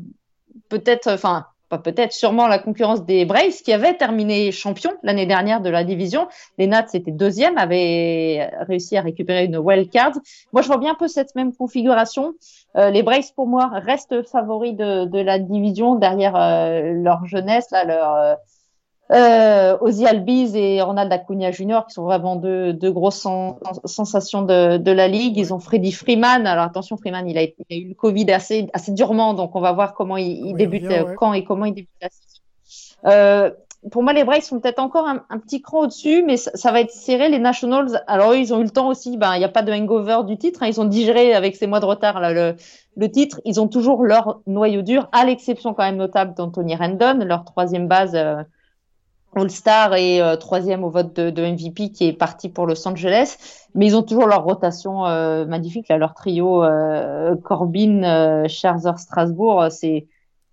peut-être, enfin pas peut-être, sûrement la concurrence des Braves qui avaient terminé champion l'année dernière de la division. Les Nats étaient deuxième, avaient réussi à récupérer une wild card. Moi, je vois bien un peu cette même configuration. Euh, les Braves, pour moi, restent favoris de, de la division derrière euh, leur jeunesse, là, leur euh, Ozzy Albiz et Ronald Acuna Jr. qui sont vraiment deux, deux grosses sen sensations de, de, la ligue. Ils ont Freddy Freeman. Alors attention, Freeman, il a, il a eu le Covid assez, assez durement, donc on va voir comment il, il débute, bien, ouais. quand et comment il débute la saison. Euh, pour moi, les Braves sont peut-être encore un, un, petit cran au-dessus, mais ça, ça, va être serré. Les Nationals, alors eux, ils ont eu le temps aussi. Ben, il n'y a pas de hangover du titre. Hein, ils ont digéré avec ces mois de retard là, le, le titre. Ils ont toujours leur noyau dur, à l'exception quand même notable d'Anthony Rendon, leur troisième base. Euh, All-Star et euh, troisième au vote de, de, MVP qui est parti pour Los Angeles. Mais ils ont toujours leur rotation euh, magnifique, là, leur trio euh, Corbin, euh, Scherzer, Strasbourg. C'est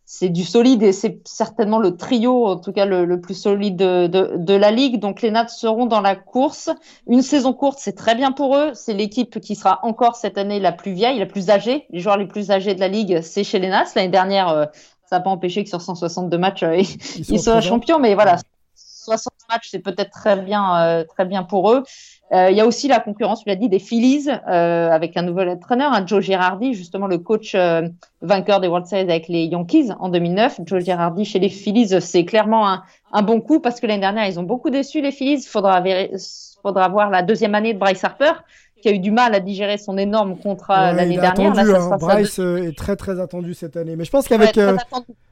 c'est du solide et c'est certainement le trio, en tout cas le, le plus solide de, de, de, la ligue. Donc les Nats seront dans la course. Une saison courte, c'est très bien pour eux. C'est l'équipe qui sera encore cette année la plus vieille, la plus âgée. Les joueurs les plus âgés de la ligue, c'est chez les Nats. L'année dernière, euh, ça n'a pas empêché que sur 162 matchs, euh, ils, ils soient champions. Mais voilà, 60 matchs, c'est peut-être très bien, euh, très bien pour eux. Euh, il y a aussi la concurrence, tu l'as dit, des Phillies euh, avec un nouvel entraîneur, un Joe Girardi, justement le coach vainqueur des World Series avec les Yankees en 2009. Joe Girardi chez les Phillies, c'est clairement un, bon coup parce que l'année dernière, ils ont beaucoup déçu les Phillies. Il faudra, faudra voir la deuxième année de Bryce Harper qui a eu du mal à digérer son énorme contrat ouais, l'année dernière. Attendu, Là, hein. Bryce est très très attendu cette année. Mais je pense qu'avec ouais,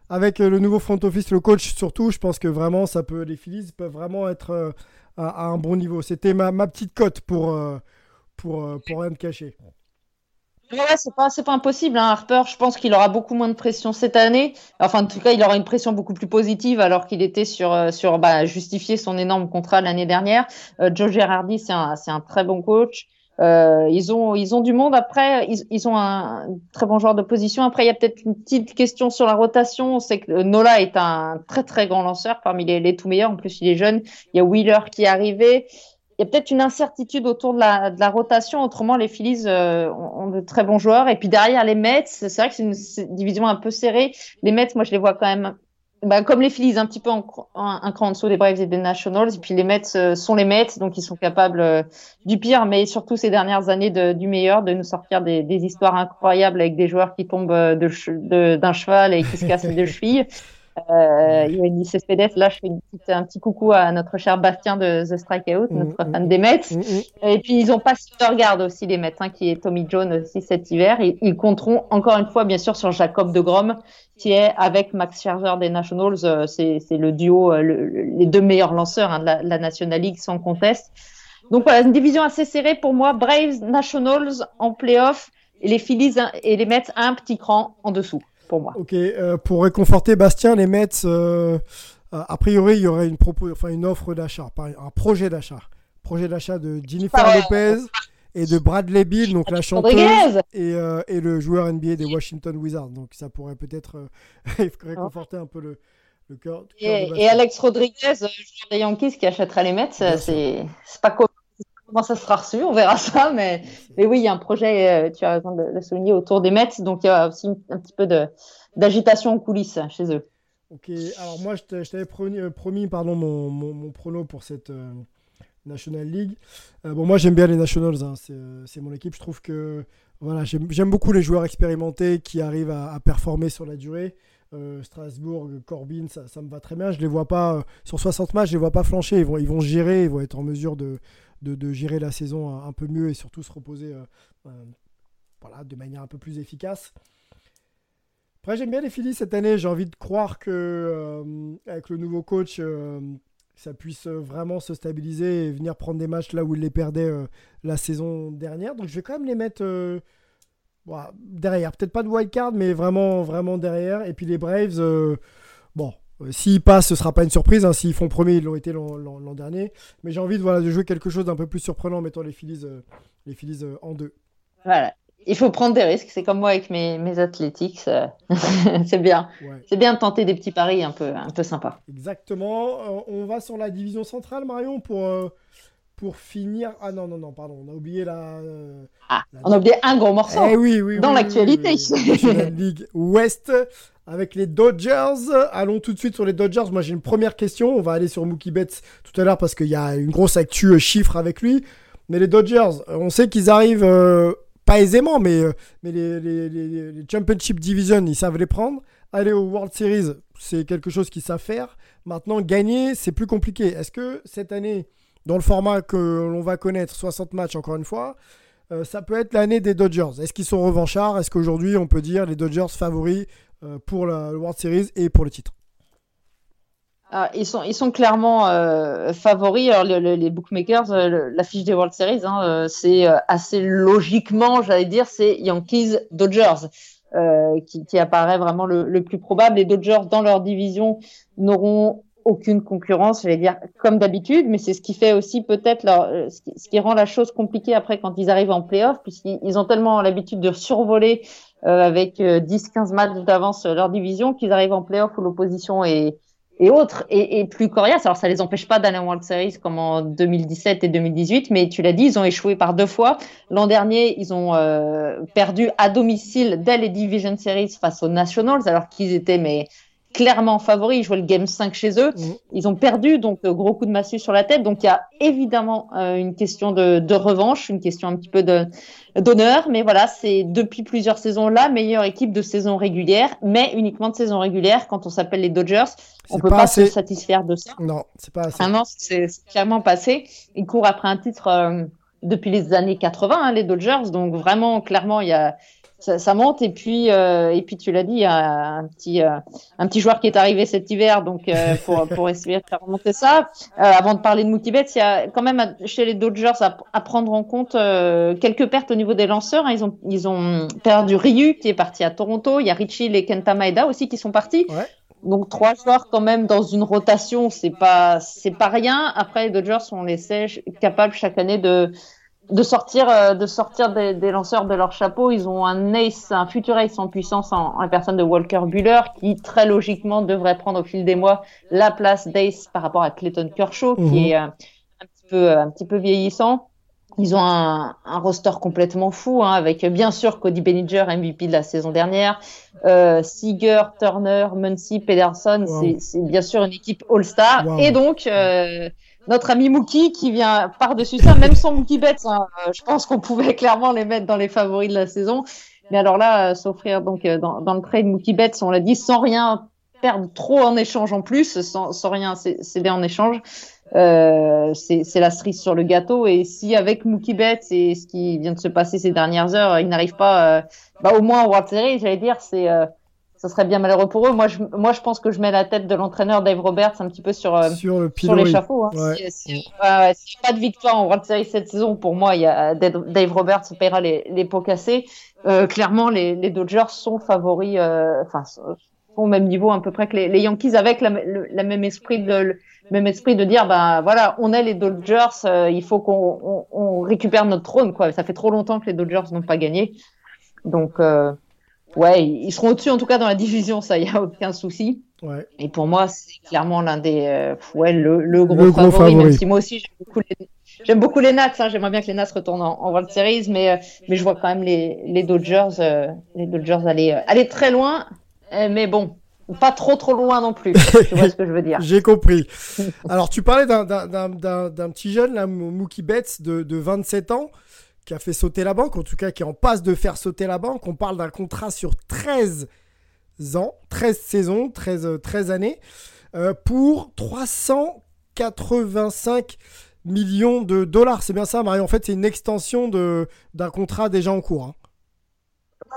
avec le nouveau front office, le coach surtout, je pense que vraiment ça peut, les Phillies peuvent vraiment être à, à un bon niveau. C'était ma, ma, petite cote pour, euh, pour, euh, pour rien de cacher. Ouais, c'est pas, impossible, hein, Harper. Je pense qu'il aura beaucoup moins de pression cette année. Enfin, en tout cas, il aura une pression beaucoup plus positive alors qu'il était sur, euh, sur, bah, justifier son énorme contrat l'année dernière. Euh, Joe Girardi, c'est un, c'est un très bon coach. Euh, ils ont ils ont du monde. Après ils, ils ont un très bon joueur de position. Après il y a peut-être une petite question sur la rotation. On sait que Nola est un très très grand lanceur parmi les, les tout meilleurs. En plus il est jeune. Il y a Wheeler qui est arrivé. Il y a peut-être une incertitude autour de la, de la rotation. Autrement les Phillies euh, ont de très bons joueurs. Et puis derrière les Mets c'est vrai que c'est une division un peu serrée. Les Mets moi je les vois quand même bah, comme les Phillies, un petit peu en, un, un, cran en dessous des Braves et des Nationals. Et puis les Mets euh, sont les Mets, donc ils sont capables euh, du pire, mais surtout ces dernières années de, du meilleur, de nous sortir des, des, histoires incroyables avec des joueurs qui tombent euh, d'un de, de, cheval et qui se cassent les deux chevilles. Euh, il y a une Cespedes, là je fais une petite, un petit coucou à notre cher Bastien de The Strikeout, mmh, notre mmh, fan des Mets. Mmh, et puis ils ont pas Garde aussi les Mets, hein, qui est Tommy John aussi cet hiver. Ils compteront encore une fois bien sûr sur Jacob de Grom, qui est avec Max Scherzer des Nationals, euh, c'est le duo, euh, le, les deux meilleurs lanceurs hein, de la, la, National League sans conteste. Donc voilà, une division assez serrée pour moi. Braves, Nationals en playoff et les Phillies et les Mets un petit cran en dessous pour moi. Ok, euh, pour réconforter Bastien, les Mets, euh, a priori, il y aurait une, propos, enfin, une offre d'achat, un projet d'achat. Projet d'achat de Jennifer ah ouais, Lopez et de Bradley Bill, donc la chanteuse, et, euh, et, le joueur NBA des Washington Wizards. Donc ça pourrait peut-être euh, réconforter un peu le, le cœur. Et, et, Alex Rodriguez, joueur des Yankees qui achètera les Mets, c'est pas comment ça sera reçu, on verra ça, mais, mais oui, il y a un projet, euh, tu as raison de le souligner, autour des Mets, donc il y a aussi un petit peu d'agitation en coulisses chez eux. Ok, alors moi je t'avais promis, promis, pardon, mon, mon, mon, prono pour cette euh, National League. Euh, bon, moi j'aime bien les Nationals, hein, c'est mon équipe. Je trouve que voilà, j'aime beaucoup les joueurs expérimentés qui arrivent à, à performer sur la durée. Euh, Strasbourg, Corbin, ça, ça, me va très bien. Je les vois pas sur 60 matchs, je les vois pas flancher. Ils vont, ils vont gérer, ils vont être en mesure de, de, gérer la saison un, peu mieux et surtout se reposer euh, euh, voilà, de manière un peu plus efficace. Après, j'aime bien les Phillies cette année. J'ai envie de croire que euh, avec le nouveau coach, ça puisse vraiment se stabiliser et venir prendre des matchs là où ils les perdaient euh, la saison dernière. Donc, je vais quand même les mettre derrière. Peut-être pas de wild card, mais vraiment, vraiment derrière. Et puis les Braves, bon, S'ils passent, ce sera pas une surprise. hein. S'ils font premier, ils l'ont été l'an- dernier. Mais j'ai envie de, voilà, de jouer quelque chose d'un peu plus surprenant en mettant les Phillies, euh, les Phillies euh, en deux. Voilà. Il faut prendre des risques. C'est comme moi avec mes, mes athletics. euh, c'est bien. Ouais. C'est bien de tenter des petits paris un peu, un peu sympas. Exactement. Euh, on va sur la division centrale, Marion, pour, euh, pour finir. Ah non, non, non, pardon. On a oublié la. euh, Ah, la- on a oublié un gros morceau. Eh oui, oui, Dans oui, l'actualité. League West avec les Dodgers. Allons tout de suite sur les Dodgers. Moi, j'ai une première question. On va aller sur Mookie Betts tout à l'heure parce qu'il y a une grosse actu euh, chiffre avec lui. Mais les Dodgers, euh, on sait qu'ils arrivent euh, pas aisément, mais, mais les, les, les- les Championship Division, ils savent les prendre. Aller au World Series, c'est quelque chose qu'ils savent faire. Maintenant, gagner, c'est plus compliqué. Est-ce que cette année, dans le format que l'on va connaître, 60 matchs encore une fois, euh, ça peut être l'année des Dodgers. Est-ce qu'ils sont revanchards? Est-ce qu'aujourd'hui, on peut dire les Dodgers favoris euh, pour la World Series et pour le titre? Ah, ils, sont, ils sont clairement euh, favoris. Alors, le- le- les bookmakers, le- la fiche des World Series, hein, c'est assez logiquement, j'allais dire, c'est Yankees-Dodgers qui, qui apparaît vraiment le, le plus probable. Les Dodgers, dans leur division, n'auront aucune concurrence, j'allais dire, comme d'habitude, mais c'est ce qui fait aussi peut-être leur- euh, ce, qui, rend la chose compliquée après quand ils arrivent en playoff, puisqu'ils ils ont tellement l'habitude de survoler euh, avec euh, 10-15 matchs d'avance euh, leur division qu'ils arrivent en playoff où l'opposition est et autres, et, et plus coriace. Alors, ça les empêche pas d'aller en World Series comme en 2017 et 2018, mais tu l'as dit, ils ont échoué par deux fois. L'an dernier, ils ont euh, perdu à domicile dès les Division Series face aux Nationals, alors qu'ils étaient mais clairement favoris. Ils jouaient le Game 5 chez eux. Mhm. Ils ont perdu, donc euh, gros coup de massue sur la tête. Donc, il y a évidemment euh, une question de, de revanche, une question un petit peu de d'honneur, mais voilà, c'est depuis plusieurs saisons la meilleure équipe de saison régulière, mais uniquement de saison régulière. Quand on s'appelle les Dodgers, on peut pas se satisfaire de ça. Non, c'est pas assez. Vraiment, c'est c'est clairement passé. Ils courent après un titre euh, depuis les années 80, hein, les Dodgers. Donc vraiment, clairement, il y a ça, ça monte. Et puis, euh, et puis tu l'as dit, il y a un petit, euh, un petit joueur qui est arrivé cet hiver, donc euh, pour, pour essayer de faire remonter ça. Euh, avant de parler de Mookie Betts, il y a quand même à- chez les Dodgers à, à prendre en compte euh, quelques pertes au niveau des lanceurs. hein. Ils ont, ils ont perdu Ryu qui est parti à Toronto. Il y a Richie et Kenta Maeda aussi qui sont partis. Ouais. Donc trois joueurs quand même dans une rotation, c'est pas c'est pas rien. Après les Dodgers on les sait capables chaque année de de sortir euh, de sortir des, des lanceurs de leur chapeau. Ils ont un ace, un futur ace en puissance en, en la personne de Walker Bueller qui très logiquement devrait prendre au fil des mois la place d'ace par rapport à Clayton Kershaw Mhm. qui est euh, un petit peu un petit peu vieillissant. Ils ont un, un roster complètement fou, hein, avec bien sûr Cody Bellinger, MVP de la saison dernière, euh, Seager, Turner, Muncy, Pederson. Wow. C'est- C'est bien sûr une équipe All-Star. Wow. Et donc, euh, notre ami Mookie qui vient par-dessus ça, même sans Mookie Betts, hein, euh, je pense qu'on pouvait clairement les mettre dans les favoris de la saison. Mais alors là, euh, s'offrir donc euh, dans, le trade Mookie Betts, on l'a dit, sans rien perdre trop en échange en plus, sans, sans rien céder en échange. Euh, c'est la cerise sur le gâteau. Et si avec Mookie Betts et ce qui vient de se passer ces dernières heures, ils n'arrivent pas, bah, au moins en World Series, j'allais dire, c'est, euh, ça serait bien malheureux pour eux. Moi, je, moi, je pense que je mets la tête de l'entraîneur Dave Roberts un petit peu sur, euh, sur le sur pilori. l'échafaud. Hein. Ouais. Si- si- s'il n'y a pas de victoire en World Series cette saison, pour moi, il y a Dave Roberts paiera les, les pots cassés. Euh, clairement, les, les Dodgers sont favoris, euh, enfin, sont au même niveau à peu près que les, les Yankees, avec la, le, la même esprit de le même esprit de dire, bah voilà, on est les Dodgers, euh, il faut qu'on on, on récupère notre trône, quoi. Ça fait trop longtemps que les Dodgers n'ont pas gagné, donc euh, ouais, ils seront au-dessus en tout cas dans la division, ça, il y a aucun souci. Ouais. Et pour moi, c'est clairement l'un des, euh, ouais, le, le gros, Le gros favori, même favori. si moi aussi j'aime beaucoup les, j'aime beaucoup les Nats. Hein, J'aimerais bien que les Nats retournent en, en World Series, mais euh, mais je vois quand même les, les Dodgers, euh, les Dodgers aller aller très loin. Mais bon, pas trop trop loin non plus. tu vois ce que je veux dire J'ai compris. Alors, tu parlais d'un- d'un- d'un d'un- d'un petit jeune, là, Mookie Betts, de, de 27 ans, qui a fait sauter la banque, en tout cas qui est en passe de faire sauter la banque. On parle d'un contrat sur 13 ans, 13 saisons, 13, euh, 13 années, euh, pour 385 millions de dollars. C'est bien ça, Marie En fait, c'est une extension d'un contrat déjà en cours. hein.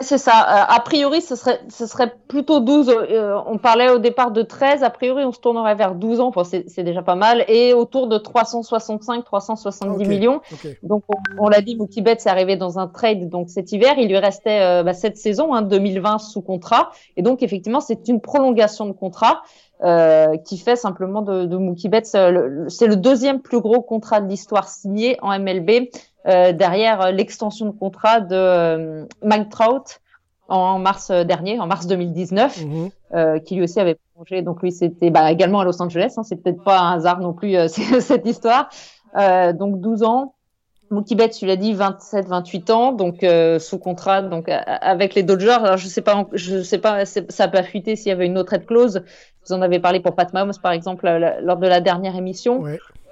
C'est ça. Euh, a priori, ce serait, ce serait plutôt 12. Euh, on parlait au départ de 13. A priori, on se tournerait vers 12 ans. Bon, c'est c'est déjà pas mal. Et autour de 365, 370 Ok. millions. Donc, on, on l'a dit, Mookie Betts est arrivé dans un trade donc cet hiver. Il lui restait euh, bah, cette saison, hein, 2020, sous contrat. Et donc, effectivement, c'est une prolongation de contrat. Euh, qui fait simplement de, de Mookie Betts, c'est le deuxième plus gros contrat de l'histoire signé en MLB, derrière l'extension de contrat de Mike Trout en mars dernier, en mars 2019, mhm. qui lui aussi avait prolongé. Donc lui, c'était bah, également à Los Angeles. Hein, c'est peut-être pas un hasard non plus cette histoire. donc 12 ans. Mookie Betts, tu l'as dit, 27-28 ans, donc euh, sous contrat, donc avec les Dodgers. Alors je sais pas, je sais pas, ça a pas fuité s'il y avait une autre aide clause. Vous en avez parlé pour Pat Mahomes, par exemple, lors de la dernière émission.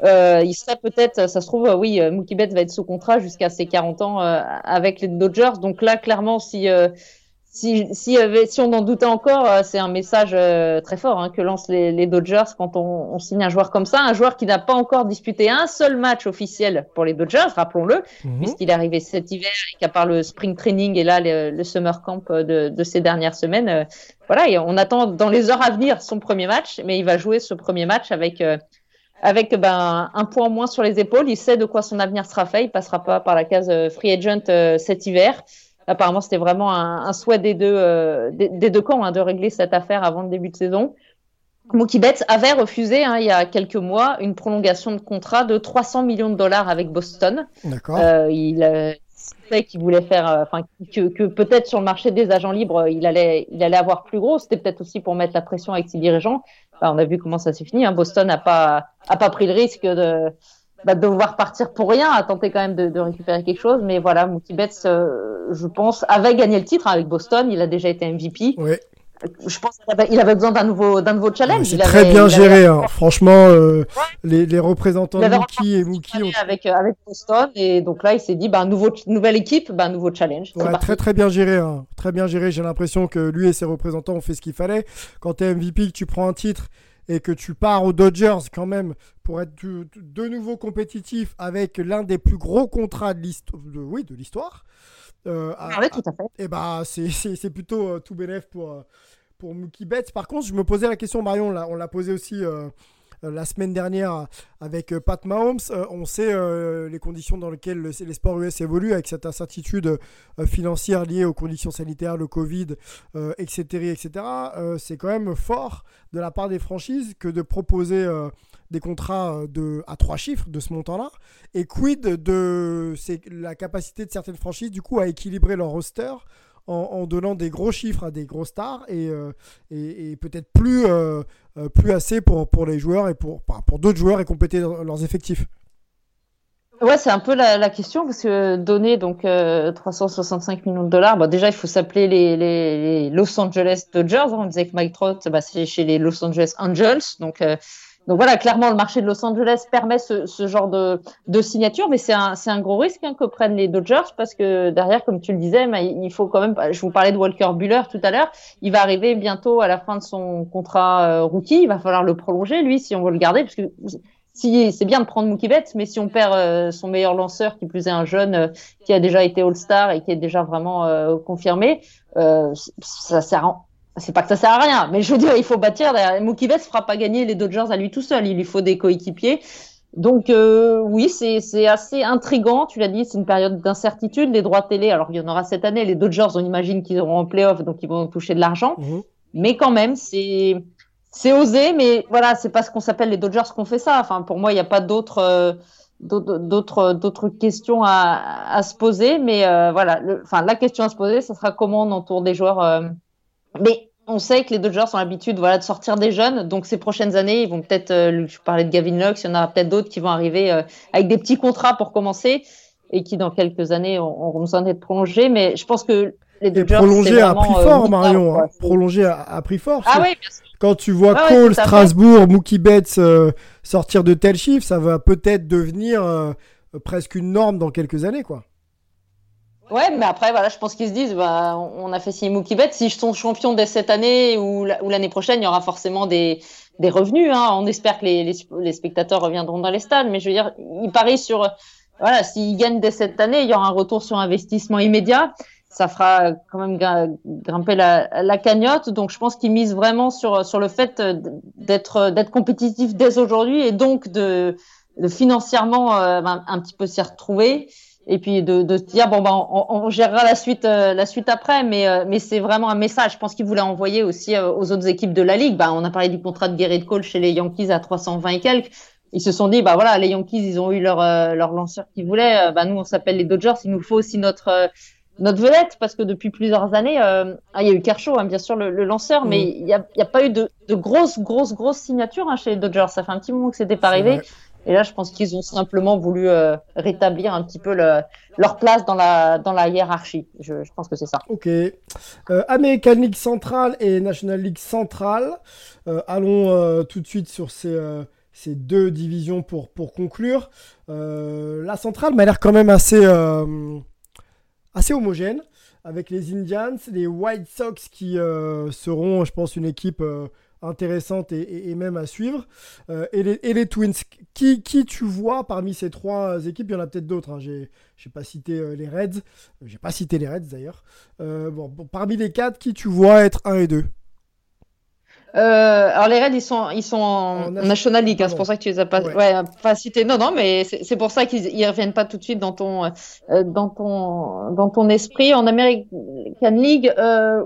Euh, il serait peut-être, ça se trouve, oui, Mookie Betts va être sous contrat jusqu'à ses 40 ans euh, avec les Dodgers. Donc là, clairement, si si, si, si on en doutait encore, euh, c'est un message euh, très fort hein, que lancent les, les, Dodgers quand on, on, signe un joueur comme ça, un joueur qui n'a pas encore disputé un seul match officiel pour les Dodgers, rappelons-le, mhm. puisqu'il est arrivé cet hiver et qu'à part le spring training et là le, le summer camp de, de, ces dernières semaines, euh, voilà, et on attend dans les heures à venir son premier match, mais il va jouer ce premier match avec avec ben, un point moins sur les épaules. Il sait de quoi son avenir sera fait. Il passera pas par la case free agent cet hiver. Apparemment, c'était vraiment un, un, souhait des deux, euh, des, des, deux camps hein, de régler cette affaire avant le début de saison. Mookie Betts avait refusé hein, il y a quelques mois une prolongation de contrat de 300 millions de dollars avec Boston. D'accord. Euh, il savait qu'il voulait faire, euh, enfin que, que peut-être sur le marché des agents libres, il allait, il allait avoir plus gros. C'était peut-être aussi pour mettre la pression avec ses dirigeants. on a vu comment ça s'est fini. Hein. Boston n'a pas, a pas pris le risque de bah, devoir partir pour rien, à tenter quand même de, de récupérer quelque chose. Mais voilà, Mookie Betts, euh, je pense, avait gagné le titre avec Boston. Il a déjà été MVP. Oui. Je pense qu'il avait, il avait besoin d'un nouveau, d'un nouveau challenge. C'est très bien géré, hein. franchement. Euh, les, les, représentants de Mookie et Mookie ont... avec avec Boston et donc là il s'est dit bah nouveau nouvelle équipe, bah nouveau challenge. Ouais, très très bien géré, hein. très bien géré. J'ai l'impression que lui et ses représentants ont fait ce qu'il fallait. Quand tu es MVP, que tu prends un titre et que tu pars aux Dodgers quand même pour être de, nouveau compétitif avec l'un des plus gros contrats de l'histoire. Oui, de l'histoire. Euh, ah oui, tout à fait. Et eh bah, c'est plutôt euh, tout bénéf pour, euh, pour Mookie Betts. Par contre, je me posais la question, Marion, on l'a posé aussi la semaine dernière avec euh, Pat Mahomes. Euh, on sait les conditions dans lesquelles les sports US évoluent avec cette incertitude financière liée aux conditions sanitaires, le Covid, etc. etc. c'est quand même fort de la part des franchises que de proposer des contrats de, à trois chiffres de ce montant-là Et quid de la capacité de certaines franchises du coup à équilibrer leur roster en, donnant des gros chiffres à des gros stars et, euh, et, peut-être plus, euh, euh, plus assez pour, pour les joueurs et pour, pour d'autres joueurs et compléter leurs effectifs. Ouais, c'est un peu la, question parce que donner donc 365 millions de dollars, bah déjà il faut s'appeler les, les, Los Angeles Dodgers. Hein. On disait que Mike Trout, bah, c'est chez les Los Angeles Angels, donc donc voilà, clairement, le marché de Los Angeles permet ce, ce genre de, de, signature, mais c'est un, un, gros risque hein, que prennent les Dodgers parce que derrière, comme tu le disais, il faut quand même. Je vous parlais de Walker Buller tout à l'heure. Il va arriver bientôt à la fin de son contrat euh, rookie. Il va falloir le prolonger, lui, si on veut le garder, parce que si c'est bien de prendre Mookie Betts, mais si on perd euh, son meilleur lanceur, qui plus est un jeune euh, qui a déjà été All-Star et qui est déjà vraiment confirmé, ça sert c'est pas que ça sert à rien, mais je veux dire, il faut bâtir. Mookie Betts fera pas gagner les Dodgers à lui tout seul. Il lui faut des coéquipiers. Donc euh, oui, c'est assez intrigant. Tu l'as dit, c'est une période d'incertitude. Les droits télé, alors il y en aura cette année. Les Dodgers, on imagine qu'ils auront en playoff, donc ils vont toucher de l'argent. Mhm. Mais quand même, c'est c'est osé. Mais voilà, c'est pas ce qu'on s'appelle les Dodgers qu'on fait ça. Enfin, pour moi, il n'y a pas d'autres euh, d'autres d'autres questions à, à se poser. Mais euh, voilà, enfin la question à se poser, ce sera comment on entoure des joueurs euh, mais on sait que les Dodgers ont l'habitude voilà, de sortir des jeunes. Donc ces prochaines années, ils vont peut-être, euh, je parlais de Gavin Lux, il y en aura peut-être d'autres qui vont arriver euh, avec des petits contrats pour commencer et qui dans quelques années auront besoin d'être prolongés. Mais je pense que les Dodgers... Prolongés à prix fort, euh, Marion. Hein. Prolongés à, prix fort. Ah oui, Quand tu vois Cole, Strasbourg, Mookie Betts sortir de tels chiffres, ça va peut-être devenir presque une norme dans quelques années, quoi. Ouais, mais après, voilà, je pense qu'ils se disent, bah, on a fait signer Mookie Betts. Si je tombe champion dès cette année ou l'année prochaine, il y aura forcément des, des revenus. Hein. On espère que les, les, spectateurs reviendront dans les stades. Mais je veux dire, ils parient sur, voilà, s'ils gagnent dès cette année, il y aura un retour sur investissement immédiat. Ça fera quand même grimper la, la cagnotte. Donc, je pense qu'ils misent vraiment sur, sur le fait d'être, d'être compétitif dès aujourd'hui et donc de, de financièrement euh, un, un, petit peu s'y retrouver et puis de, de se dire bon ben on, on gérera la suite euh, la suite après mais euh, mais c'est vraiment un message. Je pense qu'il voulait envoyer aussi euh, aux autres équipes de la ligue. Bah on a parlé du contrat de Gerrit Cole chez les Yankees à 320 et quelques. Ils se sont dit bah voilà les Yankees ils ont eu leur leur lanceur qu'ils voulaient bah nous on s'appelle les Dodgers. Il nous faut aussi notre notre vedette parce que depuis plusieurs années ah, il y a eu Kershaw hein, bien sûr le, le lanceur mais mm. il n'y a, y a pas eu de, de grosses grosses grosses signatures hein, chez les Dodgers. Ça fait un petit moment que c'était pas arrivé et là, je pense qu'ils ont simplement voulu euh, rétablir un petit peu le, leur place dans la, hiérarchie. Je, pense que c'est ça. Ok. Euh, American League Central et National League Central. Euh, allons tout de suite sur ces, deux divisions pour, conclure. La centrale m'a l'air quand même assez homogène. Avec les Indians, les White Sox qui seront, je pense, une équipe intéressante et, même à suivre. Euh, et, les, et, les, Twins, qui, qui, tu vois parmi ces trois équipes? Il y en a peut-être d'autres. Hein. J'ai, pas cité euh, les Reds. J'ai pas cité les Reds d'ailleurs. Euh, bon, parmi les quatre, qui tu vois être 1 et 2 alors les Reds ils sont ils sont en, National League, hein, c'est pour ça que tu les as pas, ouais. pas cités. Non non, mais c'est pour ça qu'ils ils reviennent pas tout de suite dans ton dans ton dans ton esprit. En American League,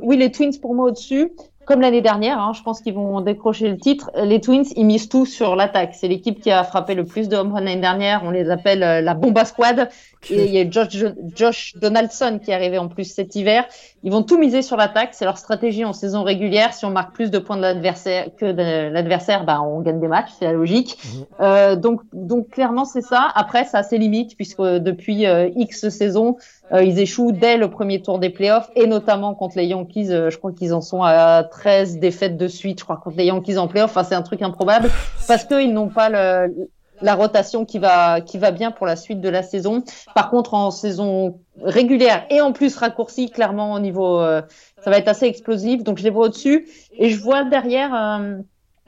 oui les Twins pour moi au-dessus comme l'année dernière, hein, je pense qu'ils vont décrocher le titre. Les Twins, ils misent tout sur l'attaque. C'est l'équipe qui a frappé le plus de home run l'année dernière. On les appelle euh, la Bomba Squad. Et il y a Josh, Josh, Donaldson qui est arrivé en plus cet hiver. Ils vont tout miser sur l'attaque. C'est leur stratégie en saison régulière. Si on marque plus de points de l'adversaire que de l'adversaire, bah, on gagne des matchs. C'est la logique. Mhm. Euh, donc, donc clairement, c'est ça. Après, ça a ses limites puisque depuis euh, X saisons, ils échouent dès le premier tour des playoffs et notamment contre les Yankees. Euh, je crois qu'ils en sont à 13 défaites de suite. Je crois contre les Yankees en playoffs. Enfin, c'est un truc improbable parce qu'ils n'ont pas le, la rotation qui va qui va bien pour la suite de la saison. Par contre, en saison régulière et en plus raccourcie, clairement au niveau, euh, ça va être assez explosif. Donc je les vois au-dessus et je vois derrière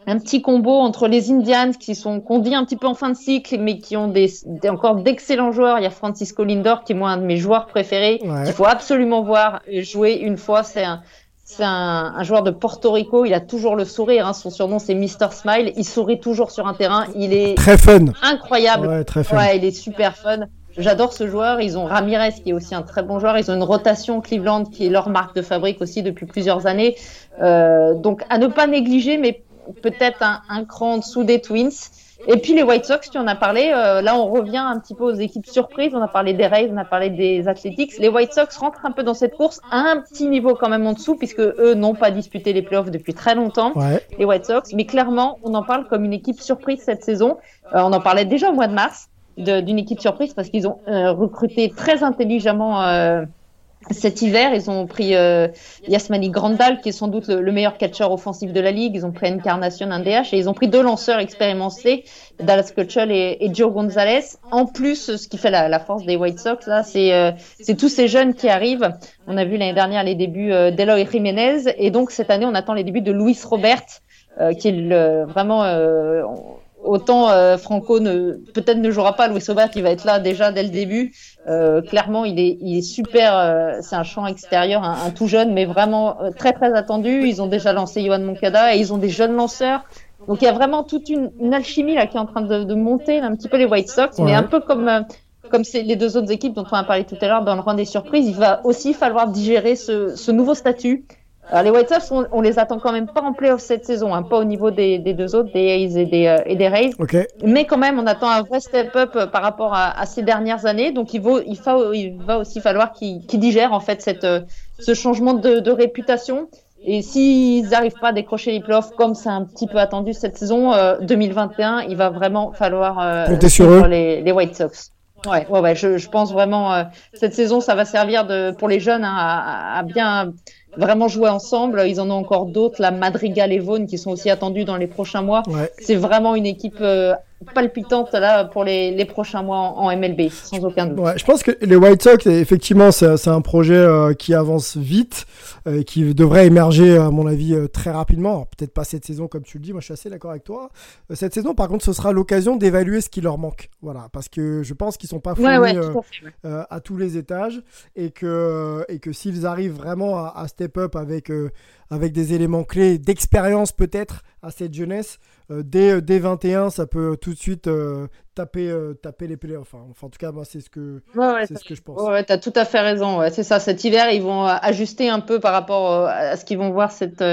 un petit combo entre les Indians qui sont qu'on dit un petit peu en fin de cycle mais qui ont des, encore d'excellents joueurs. Il y a Francisco Lindor qui est moi un de mes joueurs préférés qu'il faut absolument voir jouer une fois. C'est un c'est un, un, joueur de Porto Rico. Il a toujours le sourire. Hein. Son surnom c'est Mr Smile. Il sourit toujours sur un terrain. Il est très fun, incroyable. Ouais, très fun. Ouais, il est super fun. J'adore ce joueur. Ils ont Ramirez qui est aussi un très bon joueur. Ils ont une rotation Cleveland qui est leur marque de fabrique aussi depuis plusieurs années. Euh, donc à ne pas négliger, mais peut-être un, un, cran en dessous des Twins. Et puis les White Sox, tu en as parlé. Euh, là, on revient un petit peu aux équipes surprises. On a parlé des Rays, on a parlé des Athletics. Les White Sox rentrent un peu dans cette course, à un petit niveau quand même en dessous, puisque eux n'ont pas disputé les playoffs depuis très longtemps. Ouais. Les White Sox, mais clairement, on en parle comme une équipe surprise cette saison. Euh, on en parlait déjà au mois de mars d'une équipe surprise parce qu'ils ont euh, recruté très intelligemment euh, cet hiver, ils ont pris euh, Yasmani Grandal, qui est sans doute le, meilleur catcheur offensif de la ligue. Ils ont pris Encarnacion, un DH, et ils ont pris deux lanceurs expérimentés, Dallas Keuchel et, Joe Gonzalez. En plus, ce qui fait la, la force des White Sox, là, c'est euh, tous ces jeunes qui arrivent. On a vu l'année dernière les débuts euh, d'Eloy Jiménez, et donc cette année, on attend les débuts de Luis Robert, euh, qui est le, vraiment euh, autant euh, Franco ne peut-être ne jouera pas Luis Robert qui va être là déjà dès le début euh, clairement, il est, il est super. Euh, c'est un champ extérieur, un, un, tout jeune, mais vraiment euh, très très attendu. Ils ont déjà lancé Johan Moncada et ils ont des jeunes lanceurs. Donc il y a vraiment toute une, une alchimie là qui est en train de, de monter, un petit peu les White Sox, ouais. mais un peu comme euh, comme c'est les deux autres équipes dont on a parlé tout à l'heure dans le rang des surprises. Il va aussi falloir digérer ce, ce nouveau statut alors, les White Sox, on, on, les attend quand même pas en playoff cette saison, hein, pas au niveau des, des, deux autres, des A's et des, euh, et des Rays. Okay. Mais quand même, on attend un vrai step-up euh, par rapport à, à, ces dernières années. Donc, il, vaut, il, fa, il va aussi falloir qu'ils qu digèrent en fait cette, euh, ce changement de, de réputation. Et s'ils n'arrivent pas à décrocher les playoffs comme c'est un petit peu attendu cette saison euh, 2021, il va vraiment falloir euh, sur eux. Les, les White Sox. Ouais, ouais, ouais. Je, je pense vraiment euh, cette saison, ça va servir de pour les jeunes hein, à, à, bien vraiment jouer ensemble. Ils en ont encore d'autres, la Madrigal et Vaughan, qui sont aussi attendus dans les prochains mois. Ouais. C'est vraiment une équipe euh, palpitante là pour les, les prochains mois en, en, MLB, sans aucun doute. Ouais, je pense que les White Sox, effectivement, c'est un projet euh, qui avance vite, euh, qui devrait émerger, à mon avis, euh, très rapidement. Peut-être pas cette saison, comme tu le dis. Moi, je suis assez d'accord avec toi. Euh, cette saison, par contre, ce sera l'occasion d'évaluer ce qui leur manque. Voilà, parce que je pense qu'ils sont pas fournis ouais, ouais, à, fait, à, tous les étages et que et que s'ils arrivent vraiment à, à step up avec avec des éléments clés d'expérience peut-être à cette jeunesse, dès, dès 21, ça peut tout de suite taper, taper les playoffs. Enfin, en tout cas, moi, c'est ce que, c'est ce que je pense. Ouais, tu as tout à fait raison. c'est ça. Cet hiver, ils vont ajuster un peu par rapport à ce qu'ils vont voir cette,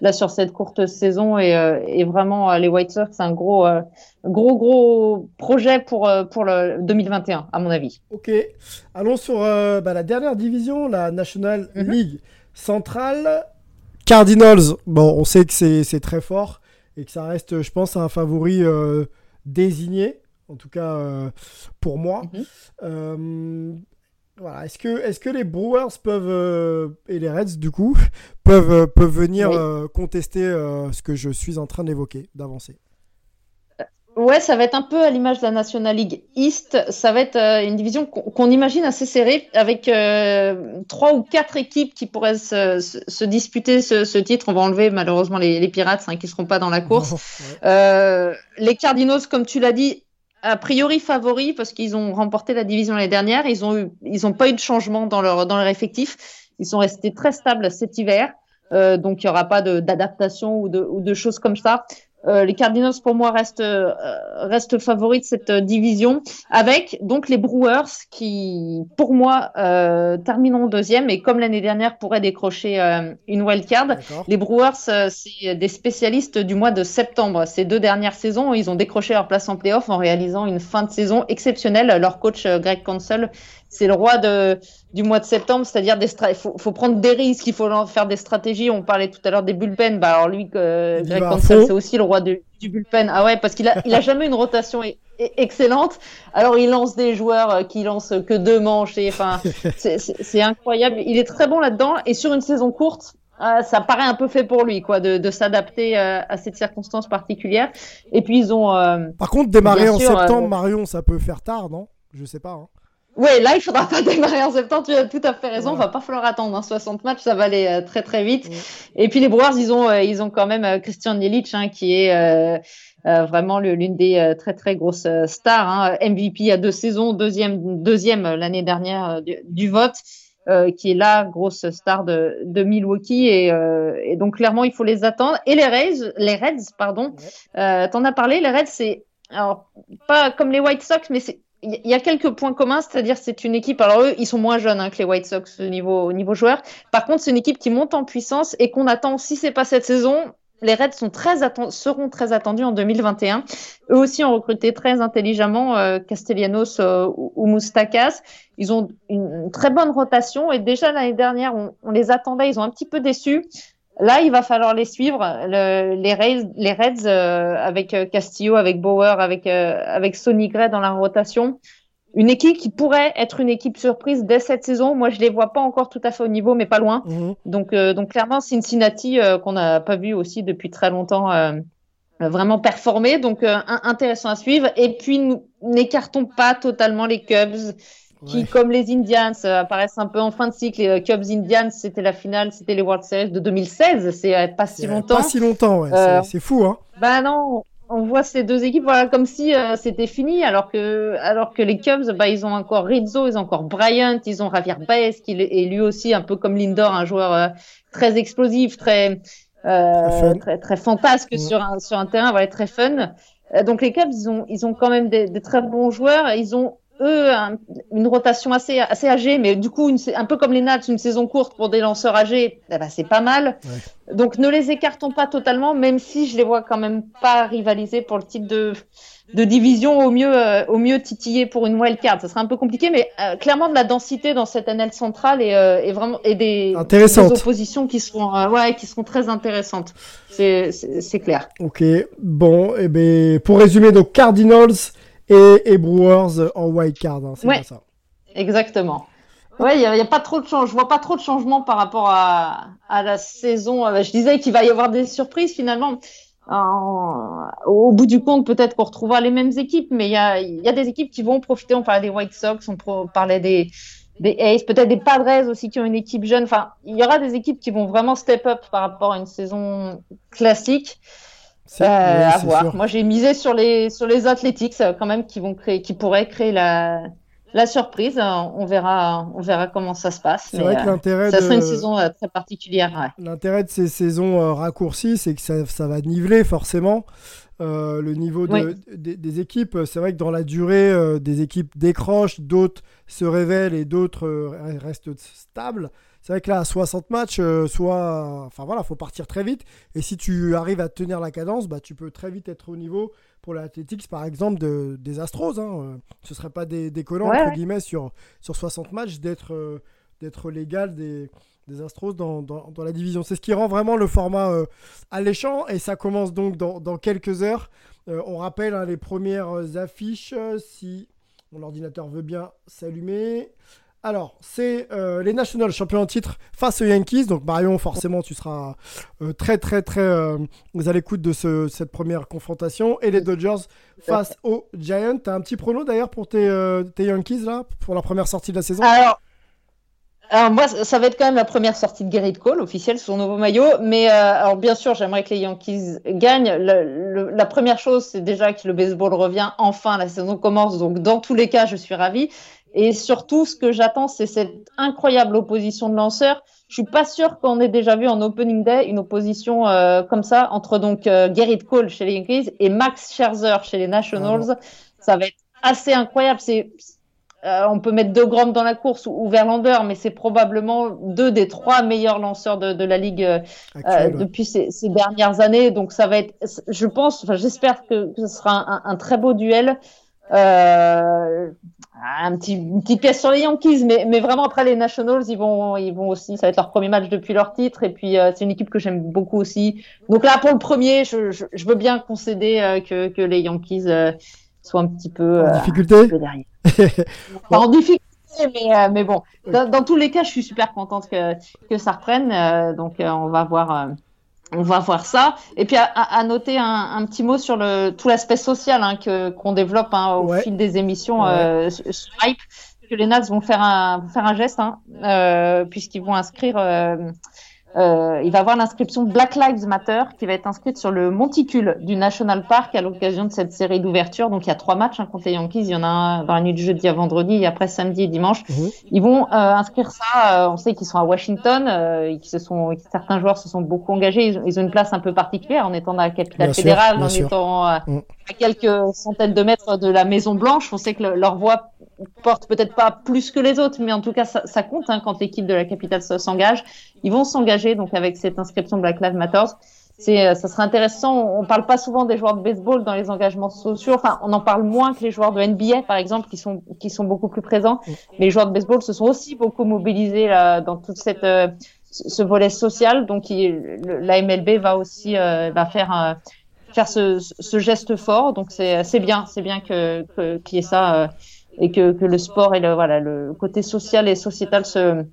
là sur cette courte saison. Et, et vraiment, les White Sox, c'est un gros, gros, gros projet pour, pour le 2021, à mon avis. Ok. Allons sur bah, la dernière division, la National mhm. League centrale. Cardinals, bon, on sait que c'est très fort et que ça reste, je pense, un favori euh, désigné, en tout cas euh, pour moi. Mhm. Euh, voilà. Est-ce que, est que les Brewers peuvent, et les Reds du coup, peuvent, peuvent venir contester ce que je suis en train d'évoquer, d'avancer? Ouais, ça va être un peu à l'image de la National League East. Ça va être euh, une division qu'on imagine assez serrée, avec euh, trois ou quatre équipes qui pourraient se, disputer ce, titre. On va enlever malheureusement les, Pirates hein, qui ne seront pas dans la course. Euh, les Cardinals, comme tu l'as dit, a priori favoris parce qu'ils ont remporté la division l'année dernière. Ils ont ils ont pas eu de changement dans leur dans leur effectif. Ils sont restés très stables cet hiver. donc il n'y aura pas d'adaptation ou de, ou de choses comme ça. Euh, les Cardinals pour moi restent euh, restent favoris de cette euh, division avec donc les Brewers qui pour moi termineront deuxième et comme l'année dernière pourraient décrocher une wild card. Les Brewers c'est des spécialistes du mois de septembre. Ces deux dernières saisons ils ont décroché leur place en playoff en réalisant une fin de saison exceptionnelle. Leur coach Greg Council c'est le roi de, du mois de septembre, c'est-à-dire des il faut, faut, prendre des risques, il faut faire des stratégies. On parlait tout à l'heure des bullpen. Bah alors lui, euh, Greg c'est aussi le roi du, du, bullpen. Ah ouais, parce qu'il a, il a jamais une rotation excellente. Alors il lance des joueurs euh, qui lancent que deux manches. Et enfin, c'est incroyable. Il est très bon là-dedans. Et sur une saison courte, ah, ça paraît un peu fait pour lui, quoi, de, de s'adapter euh, à cette circonstance particulière. Et puis ils ont. Euh, Par contre, démarrer en septembre, Marion, ça peut faire tard, non? Je sais pas. Hein. Ouais, là, il faudra pas démarrer en septembre. Tu as tout à fait raison. Il va pas falloir attendre. Hein. 60 matchs, ça va aller euh, très très vite. Et puis les Brewers, ils ont euh, ils ont quand même euh, Christian Yelich, hein, qui est vraiment l'une des très très grosses stars. Hein. MVP à deux saisons, deuxième deuxième l'année dernière du, vote. qui est la grosse star de, de Milwaukee et, et, donc clairement il faut les attendre et les Reds les Reds pardon t'en as parlé les Reds c'est alors pas comme les White Sox mais c'est il y a quelques points communs, c'est-à-dire c'est une équipe. Alors eux, ils sont moins jeunes hein, que les White Sox au niveau, au niveau joueur. Par contre, c'est une équipe qui monte en puissance et qu'on attend. Si c'est pas cette saison, les Reds sont très seront très attendus en 2021. Eux aussi ont recruté très intelligemment euh, Castellanos euh, ou Moustakas. Ils ont une, très bonne rotation et déjà l'année dernière, on, les attendait. Ils ont un petit peu déçus. Là, il va falloir les suivre. les, Reds, les Reds euh, avec euh, Castillo, avec Bauer, avec, euh, avec Sonny Gray dans la rotation. Une équipe qui pourrait être une équipe surprise dès cette saison. Moi, je les vois pas encore tout à fait au niveau, mais pas loin. Mhm. Donc, donc clairement, Cincinnati qu'on n'a pas vu aussi depuis très longtemps vraiment performer. Donc, intéressant à suivre. Et puis, n'écartons pas totalement les Cubs qui, comme les Indians, euh, apparaissent un peu en fin de cycle. Les euh, Cubs Indians, c'était la finale, c'était les World Series de 2016. C'est euh, pas si longtemps. Pas si longtemps, ouais. c'est fou, hein. Bah non, on voit ces deux équipes voilà comme si c'était fini alors que alors que les Cubs bah ils ont encore Rizzo ils ont encore Bryant ils ont Javier Baez qui est lui aussi un peu comme Lindor un joueur très explosif très euh, très, très, fantasque mm. sur un sur un terrain voilà très fun donc les Cubs ils ont ils ont quand même des, des très bons joueurs ils ont eux une rotation assez assez âgée, mais du coup une, un peu comme les Nats, une saison courte pour des lanceurs âgés, eh ben, c'est pas mal. Donc ne les écartons pas totalement, même si je les vois quand même pas rivaliser pour le titre de de division au mieux euh, au mieux titiller pour une wild card. Ça serait un peu compliqué, mais euh, clairement de la densité dans cette NL centrale et, euh, et vraiment et des, des, oppositions qui seront ouais qui seront très intéressantes. C'est c'est clair. Ok bon et eh ben pour résumer donc Cardinals et, Brewers en wild card. Hein, c'est ça. Exactement. Ouais, il n'y a, pas trop de change. Je vois pas trop de changements par rapport à, à la saison. Euh, je disais qu'il va y avoir des surprises finalement. au bout du compte, peut-être qu'on retrouvera les mêmes équipes, mais il y a, y a, des équipes qui vont profiter. On parlait des White Sox, on parlait des, des Aces, peut-être des Padres aussi qui ont une équipe jeune. Enfin, il y aura des équipes qui vont vraiment step up par rapport à une saison classique. Euh, à voir. Moi, j'ai misé sur les sur les Athletics euh, quand même qui vont créer, qui pourraient créer la la surprise. On verra, on verra comment ça se passe. C'est vrai que euh, l'intérêt ça sera une saison très particulière. L'intérêt de ces saisons raccourcies, c'est que ça, ça, va niveler forcément. le niveau des équipes. C'est vrai que dans la durée, des équipes décrochent, d'autres se révèlent et d'autres restent stables. C'est vrai que là, à 60 matchs, soit. Enfin voilà, faut partir très vite. Et si tu arrives à tenir la cadence, bah, tu peux très vite être au niveau pour l'Athletics, par exemple, de, des Astros. Hein. Ce ne serait pas des, décollant, entre guillemets, sur, sur 60 matchs d'être d'être légal des, des Astros dans, dans, la division. C'est ce qui rend vraiment le format euh, alléchant et ça commence donc dans, dans quelques heures. Euh, on rappelle hein, les premières affiches, si mon ordinateur veut bien s'allumer. Alors, c'est euh, les Nationals champions en titre face aux Yankees. Donc, Marion, forcément, tu seras très, très, très à l'écoute de ce, cette première confrontation. Et les Dodgers face aux Giants. Tu as un petit prono d'ailleurs pour tes, tes, Yankees, là, pour la première sortie de la saison? Alors, alors moi, ça va être quand même la première sortie de Garrett Cole officielle sur son nouveau maillot. Mais euh, alors bien sûr, j'aimerais que les Yankees gagnent. la première chose, c'est déjà que le baseball revient enfin, la saison commence. Donc dans tous les cas, je suis ravie. Et surtout, ce que j'attends, c'est cette incroyable opposition de lanceurs. Je suis pas sûr qu'on ait déjà vu en opening day une opposition euh, comme ça entre donc euh, Garrett Cole chez les Yankees et Max Scherzer chez les Nationals. Ça va être assez incroyable. C'est euh, on peut mettre deux Grom dans la course ou, Verlander, mais c'est probablement deux des trois meilleurs lanceurs de, la ligue euh, euh, depuis ces, dernières années. Donc ça va être, je pense, enfin j'espère que, ce sera un, très beau duel. un petit, une petite pièce sur les Yankees, mais, mais vraiment après les Nationals, ils vont, ils vont aussi, ça va être leur premier match depuis leur titre, et puis c'est une équipe que j'aime beaucoup aussi. Donc là, pour le premier, je, je, veux bien concéder que, que les Yankees soient un petit peu en difficulté derrière. en difficulté, mais, euh, mais bon, dans, tous les cas, je suis super contente que, que ça reprenne. Euh, donc, euh, on va voir. on va voir ça. Et puis à, noter un, petit mot sur le tout l'aspect social hein, que qu'on développe hein, au fil des émissions sur Hype, que les Nats vont faire un vont faire un geste hein, puisqu'ils vont inscrire euh, il va avoir l'inscription Black Lives Matter qui va être inscrite sur le monticule du National Park à l'occasion de cette série d'ouverture. Donc il y a trois matchs hein, contre les Yankees. Il y en a un dans la nuit du jeudi à vendredi et après samedi et dimanche. Mhm. Ils vont euh, inscrire ça. Euh, on sait qu'ils sont à Washington. Euh, et se sont, certains joueurs se sont beaucoup engagés. Ils, ont une place un peu particulière en étant dans la capitale fédérale, en étant mm. à quelques centaines de mètres de la Maison Blanche. On sait que leur voix porte peut-être pas plus que les autres, mais en tout cas ça, ça compte hein, quand l'équipe de la capitale s'engage. Ils vont s'engager donc avec cette inscription Black Lives Matter. C'est, euh, ça serait intéressant. On parle pas souvent des joueurs de baseball dans les engagements sociaux. Enfin, on en parle moins que les joueurs de NBA, par exemple, qui sont qui sont beaucoup plus présents. Mais les joueurs de baseball se sont aussi beaucoup mobilisés là, dans toute cette euh, ce volet social. Donc, il, la MLB va aussi euh, va faire faire ce, ce, geste fort. Donc, c'est c'est bien, c'est bien que qu'il y ait ça et que le sport et le voilà le côté social et sociétal se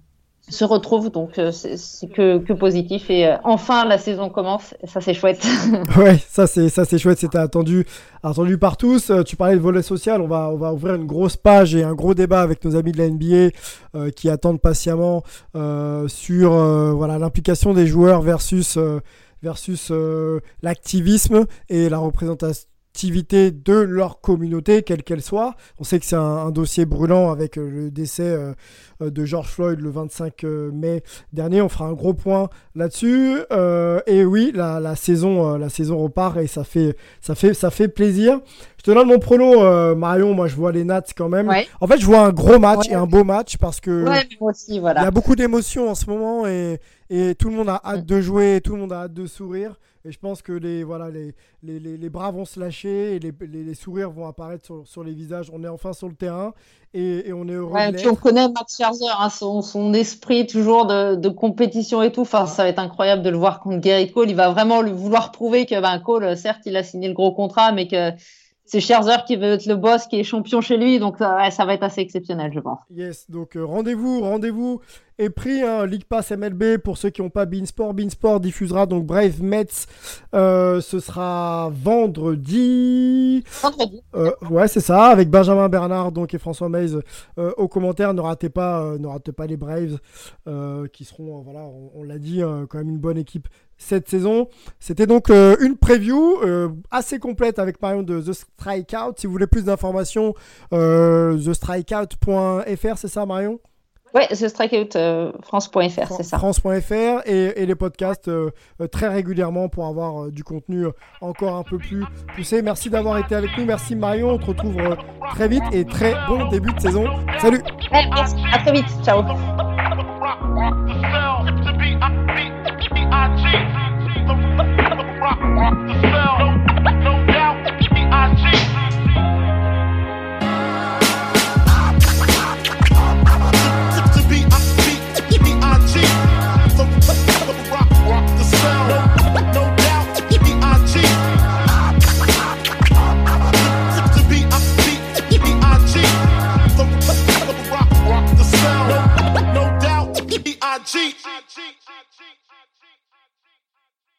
se retrouvent, donc euh, c'est que, que, positif. Et euh, enfin, la saison commence, ça c'est chouette. ouais, ça c'est ça c'est chouette, c'était attendu, attendu par tous. Euh, tu parlais de volet social, on va on va ouvrir une grosse page et un gros débat avec nos amis de la NBA qui attendent patiemment sur voilà l'implication des joueurs versus versus l'activisme et la représentation de leur communauté, quelle qu'elle soit. On sait que c'est un, dossier brûlant avec euh, le décès euh, euh, de George Floyd le 25 mai dernier. On fera un gros point là-dessus. et oui, la, saison, la saison repart et ça fait, ça fait, ça fait plaisir. Je te donne mon prono, Marion. Moi, je vois les Nats quand même. En fait, je vois un gros match et un beau match parce que il y a beaucoup d'émotions en ce moment et, et tout le monde a hâte mm. de jouer, tout le monde a hâte de sourire. Et je pense que les, voilà, les, les, les, bras vont se lâcher et les, les sourires vont apparaître sur, sur, les visages. On est enfin sur le terrain et, et on est heureux. Ouais, on connaît Max Scherzer, hein, son, son, esprit toujours de, de, compétition et tout. Enfin, ça va être incroyable de le voir contre Gary Cole. Il va vraiment lui vouloir prouver que ben, Cole, certes, il a signé le gros contrat, mais que c'est Scherzer qui veut être le boss, qui est champion chez lui, donc ça, ça va être assez exceptionnel, je pense. Yes, donc euh, rendez-vous, rendez-vous est pris, hein, League Pass MLB pour ceux qui n'ont pas Beansport. Beansport diffusera donc Brave Mets, euh, ce sera vendredi. Vendredi. Euh, ouais, c'est ça, avec Benjamin Bernard donc et François Mays aux commentaires. Ne ratez pas, ne ratez pas les Braves qui seront, voilà, on, on l'a dit, quand même une bonne équipe cette saison. C'était donc euh, une preview euh, assez complète avec Marion de The Strikeout. Si vous voulez plus d'informations, euh, thestrikeout.fr, c'est ça Marion? Ouais, The Strikeout euh, France.fr, c'est ça. France.fr et, et, les podcasts très régulièrement pour avoir du contenu encore un peu plus poussé. Merci d'avoir été avec nous. Merci Marion. On te retrouve très vite et très bon début de saison. Salut. merci. À très vite. Ciao. Cheat.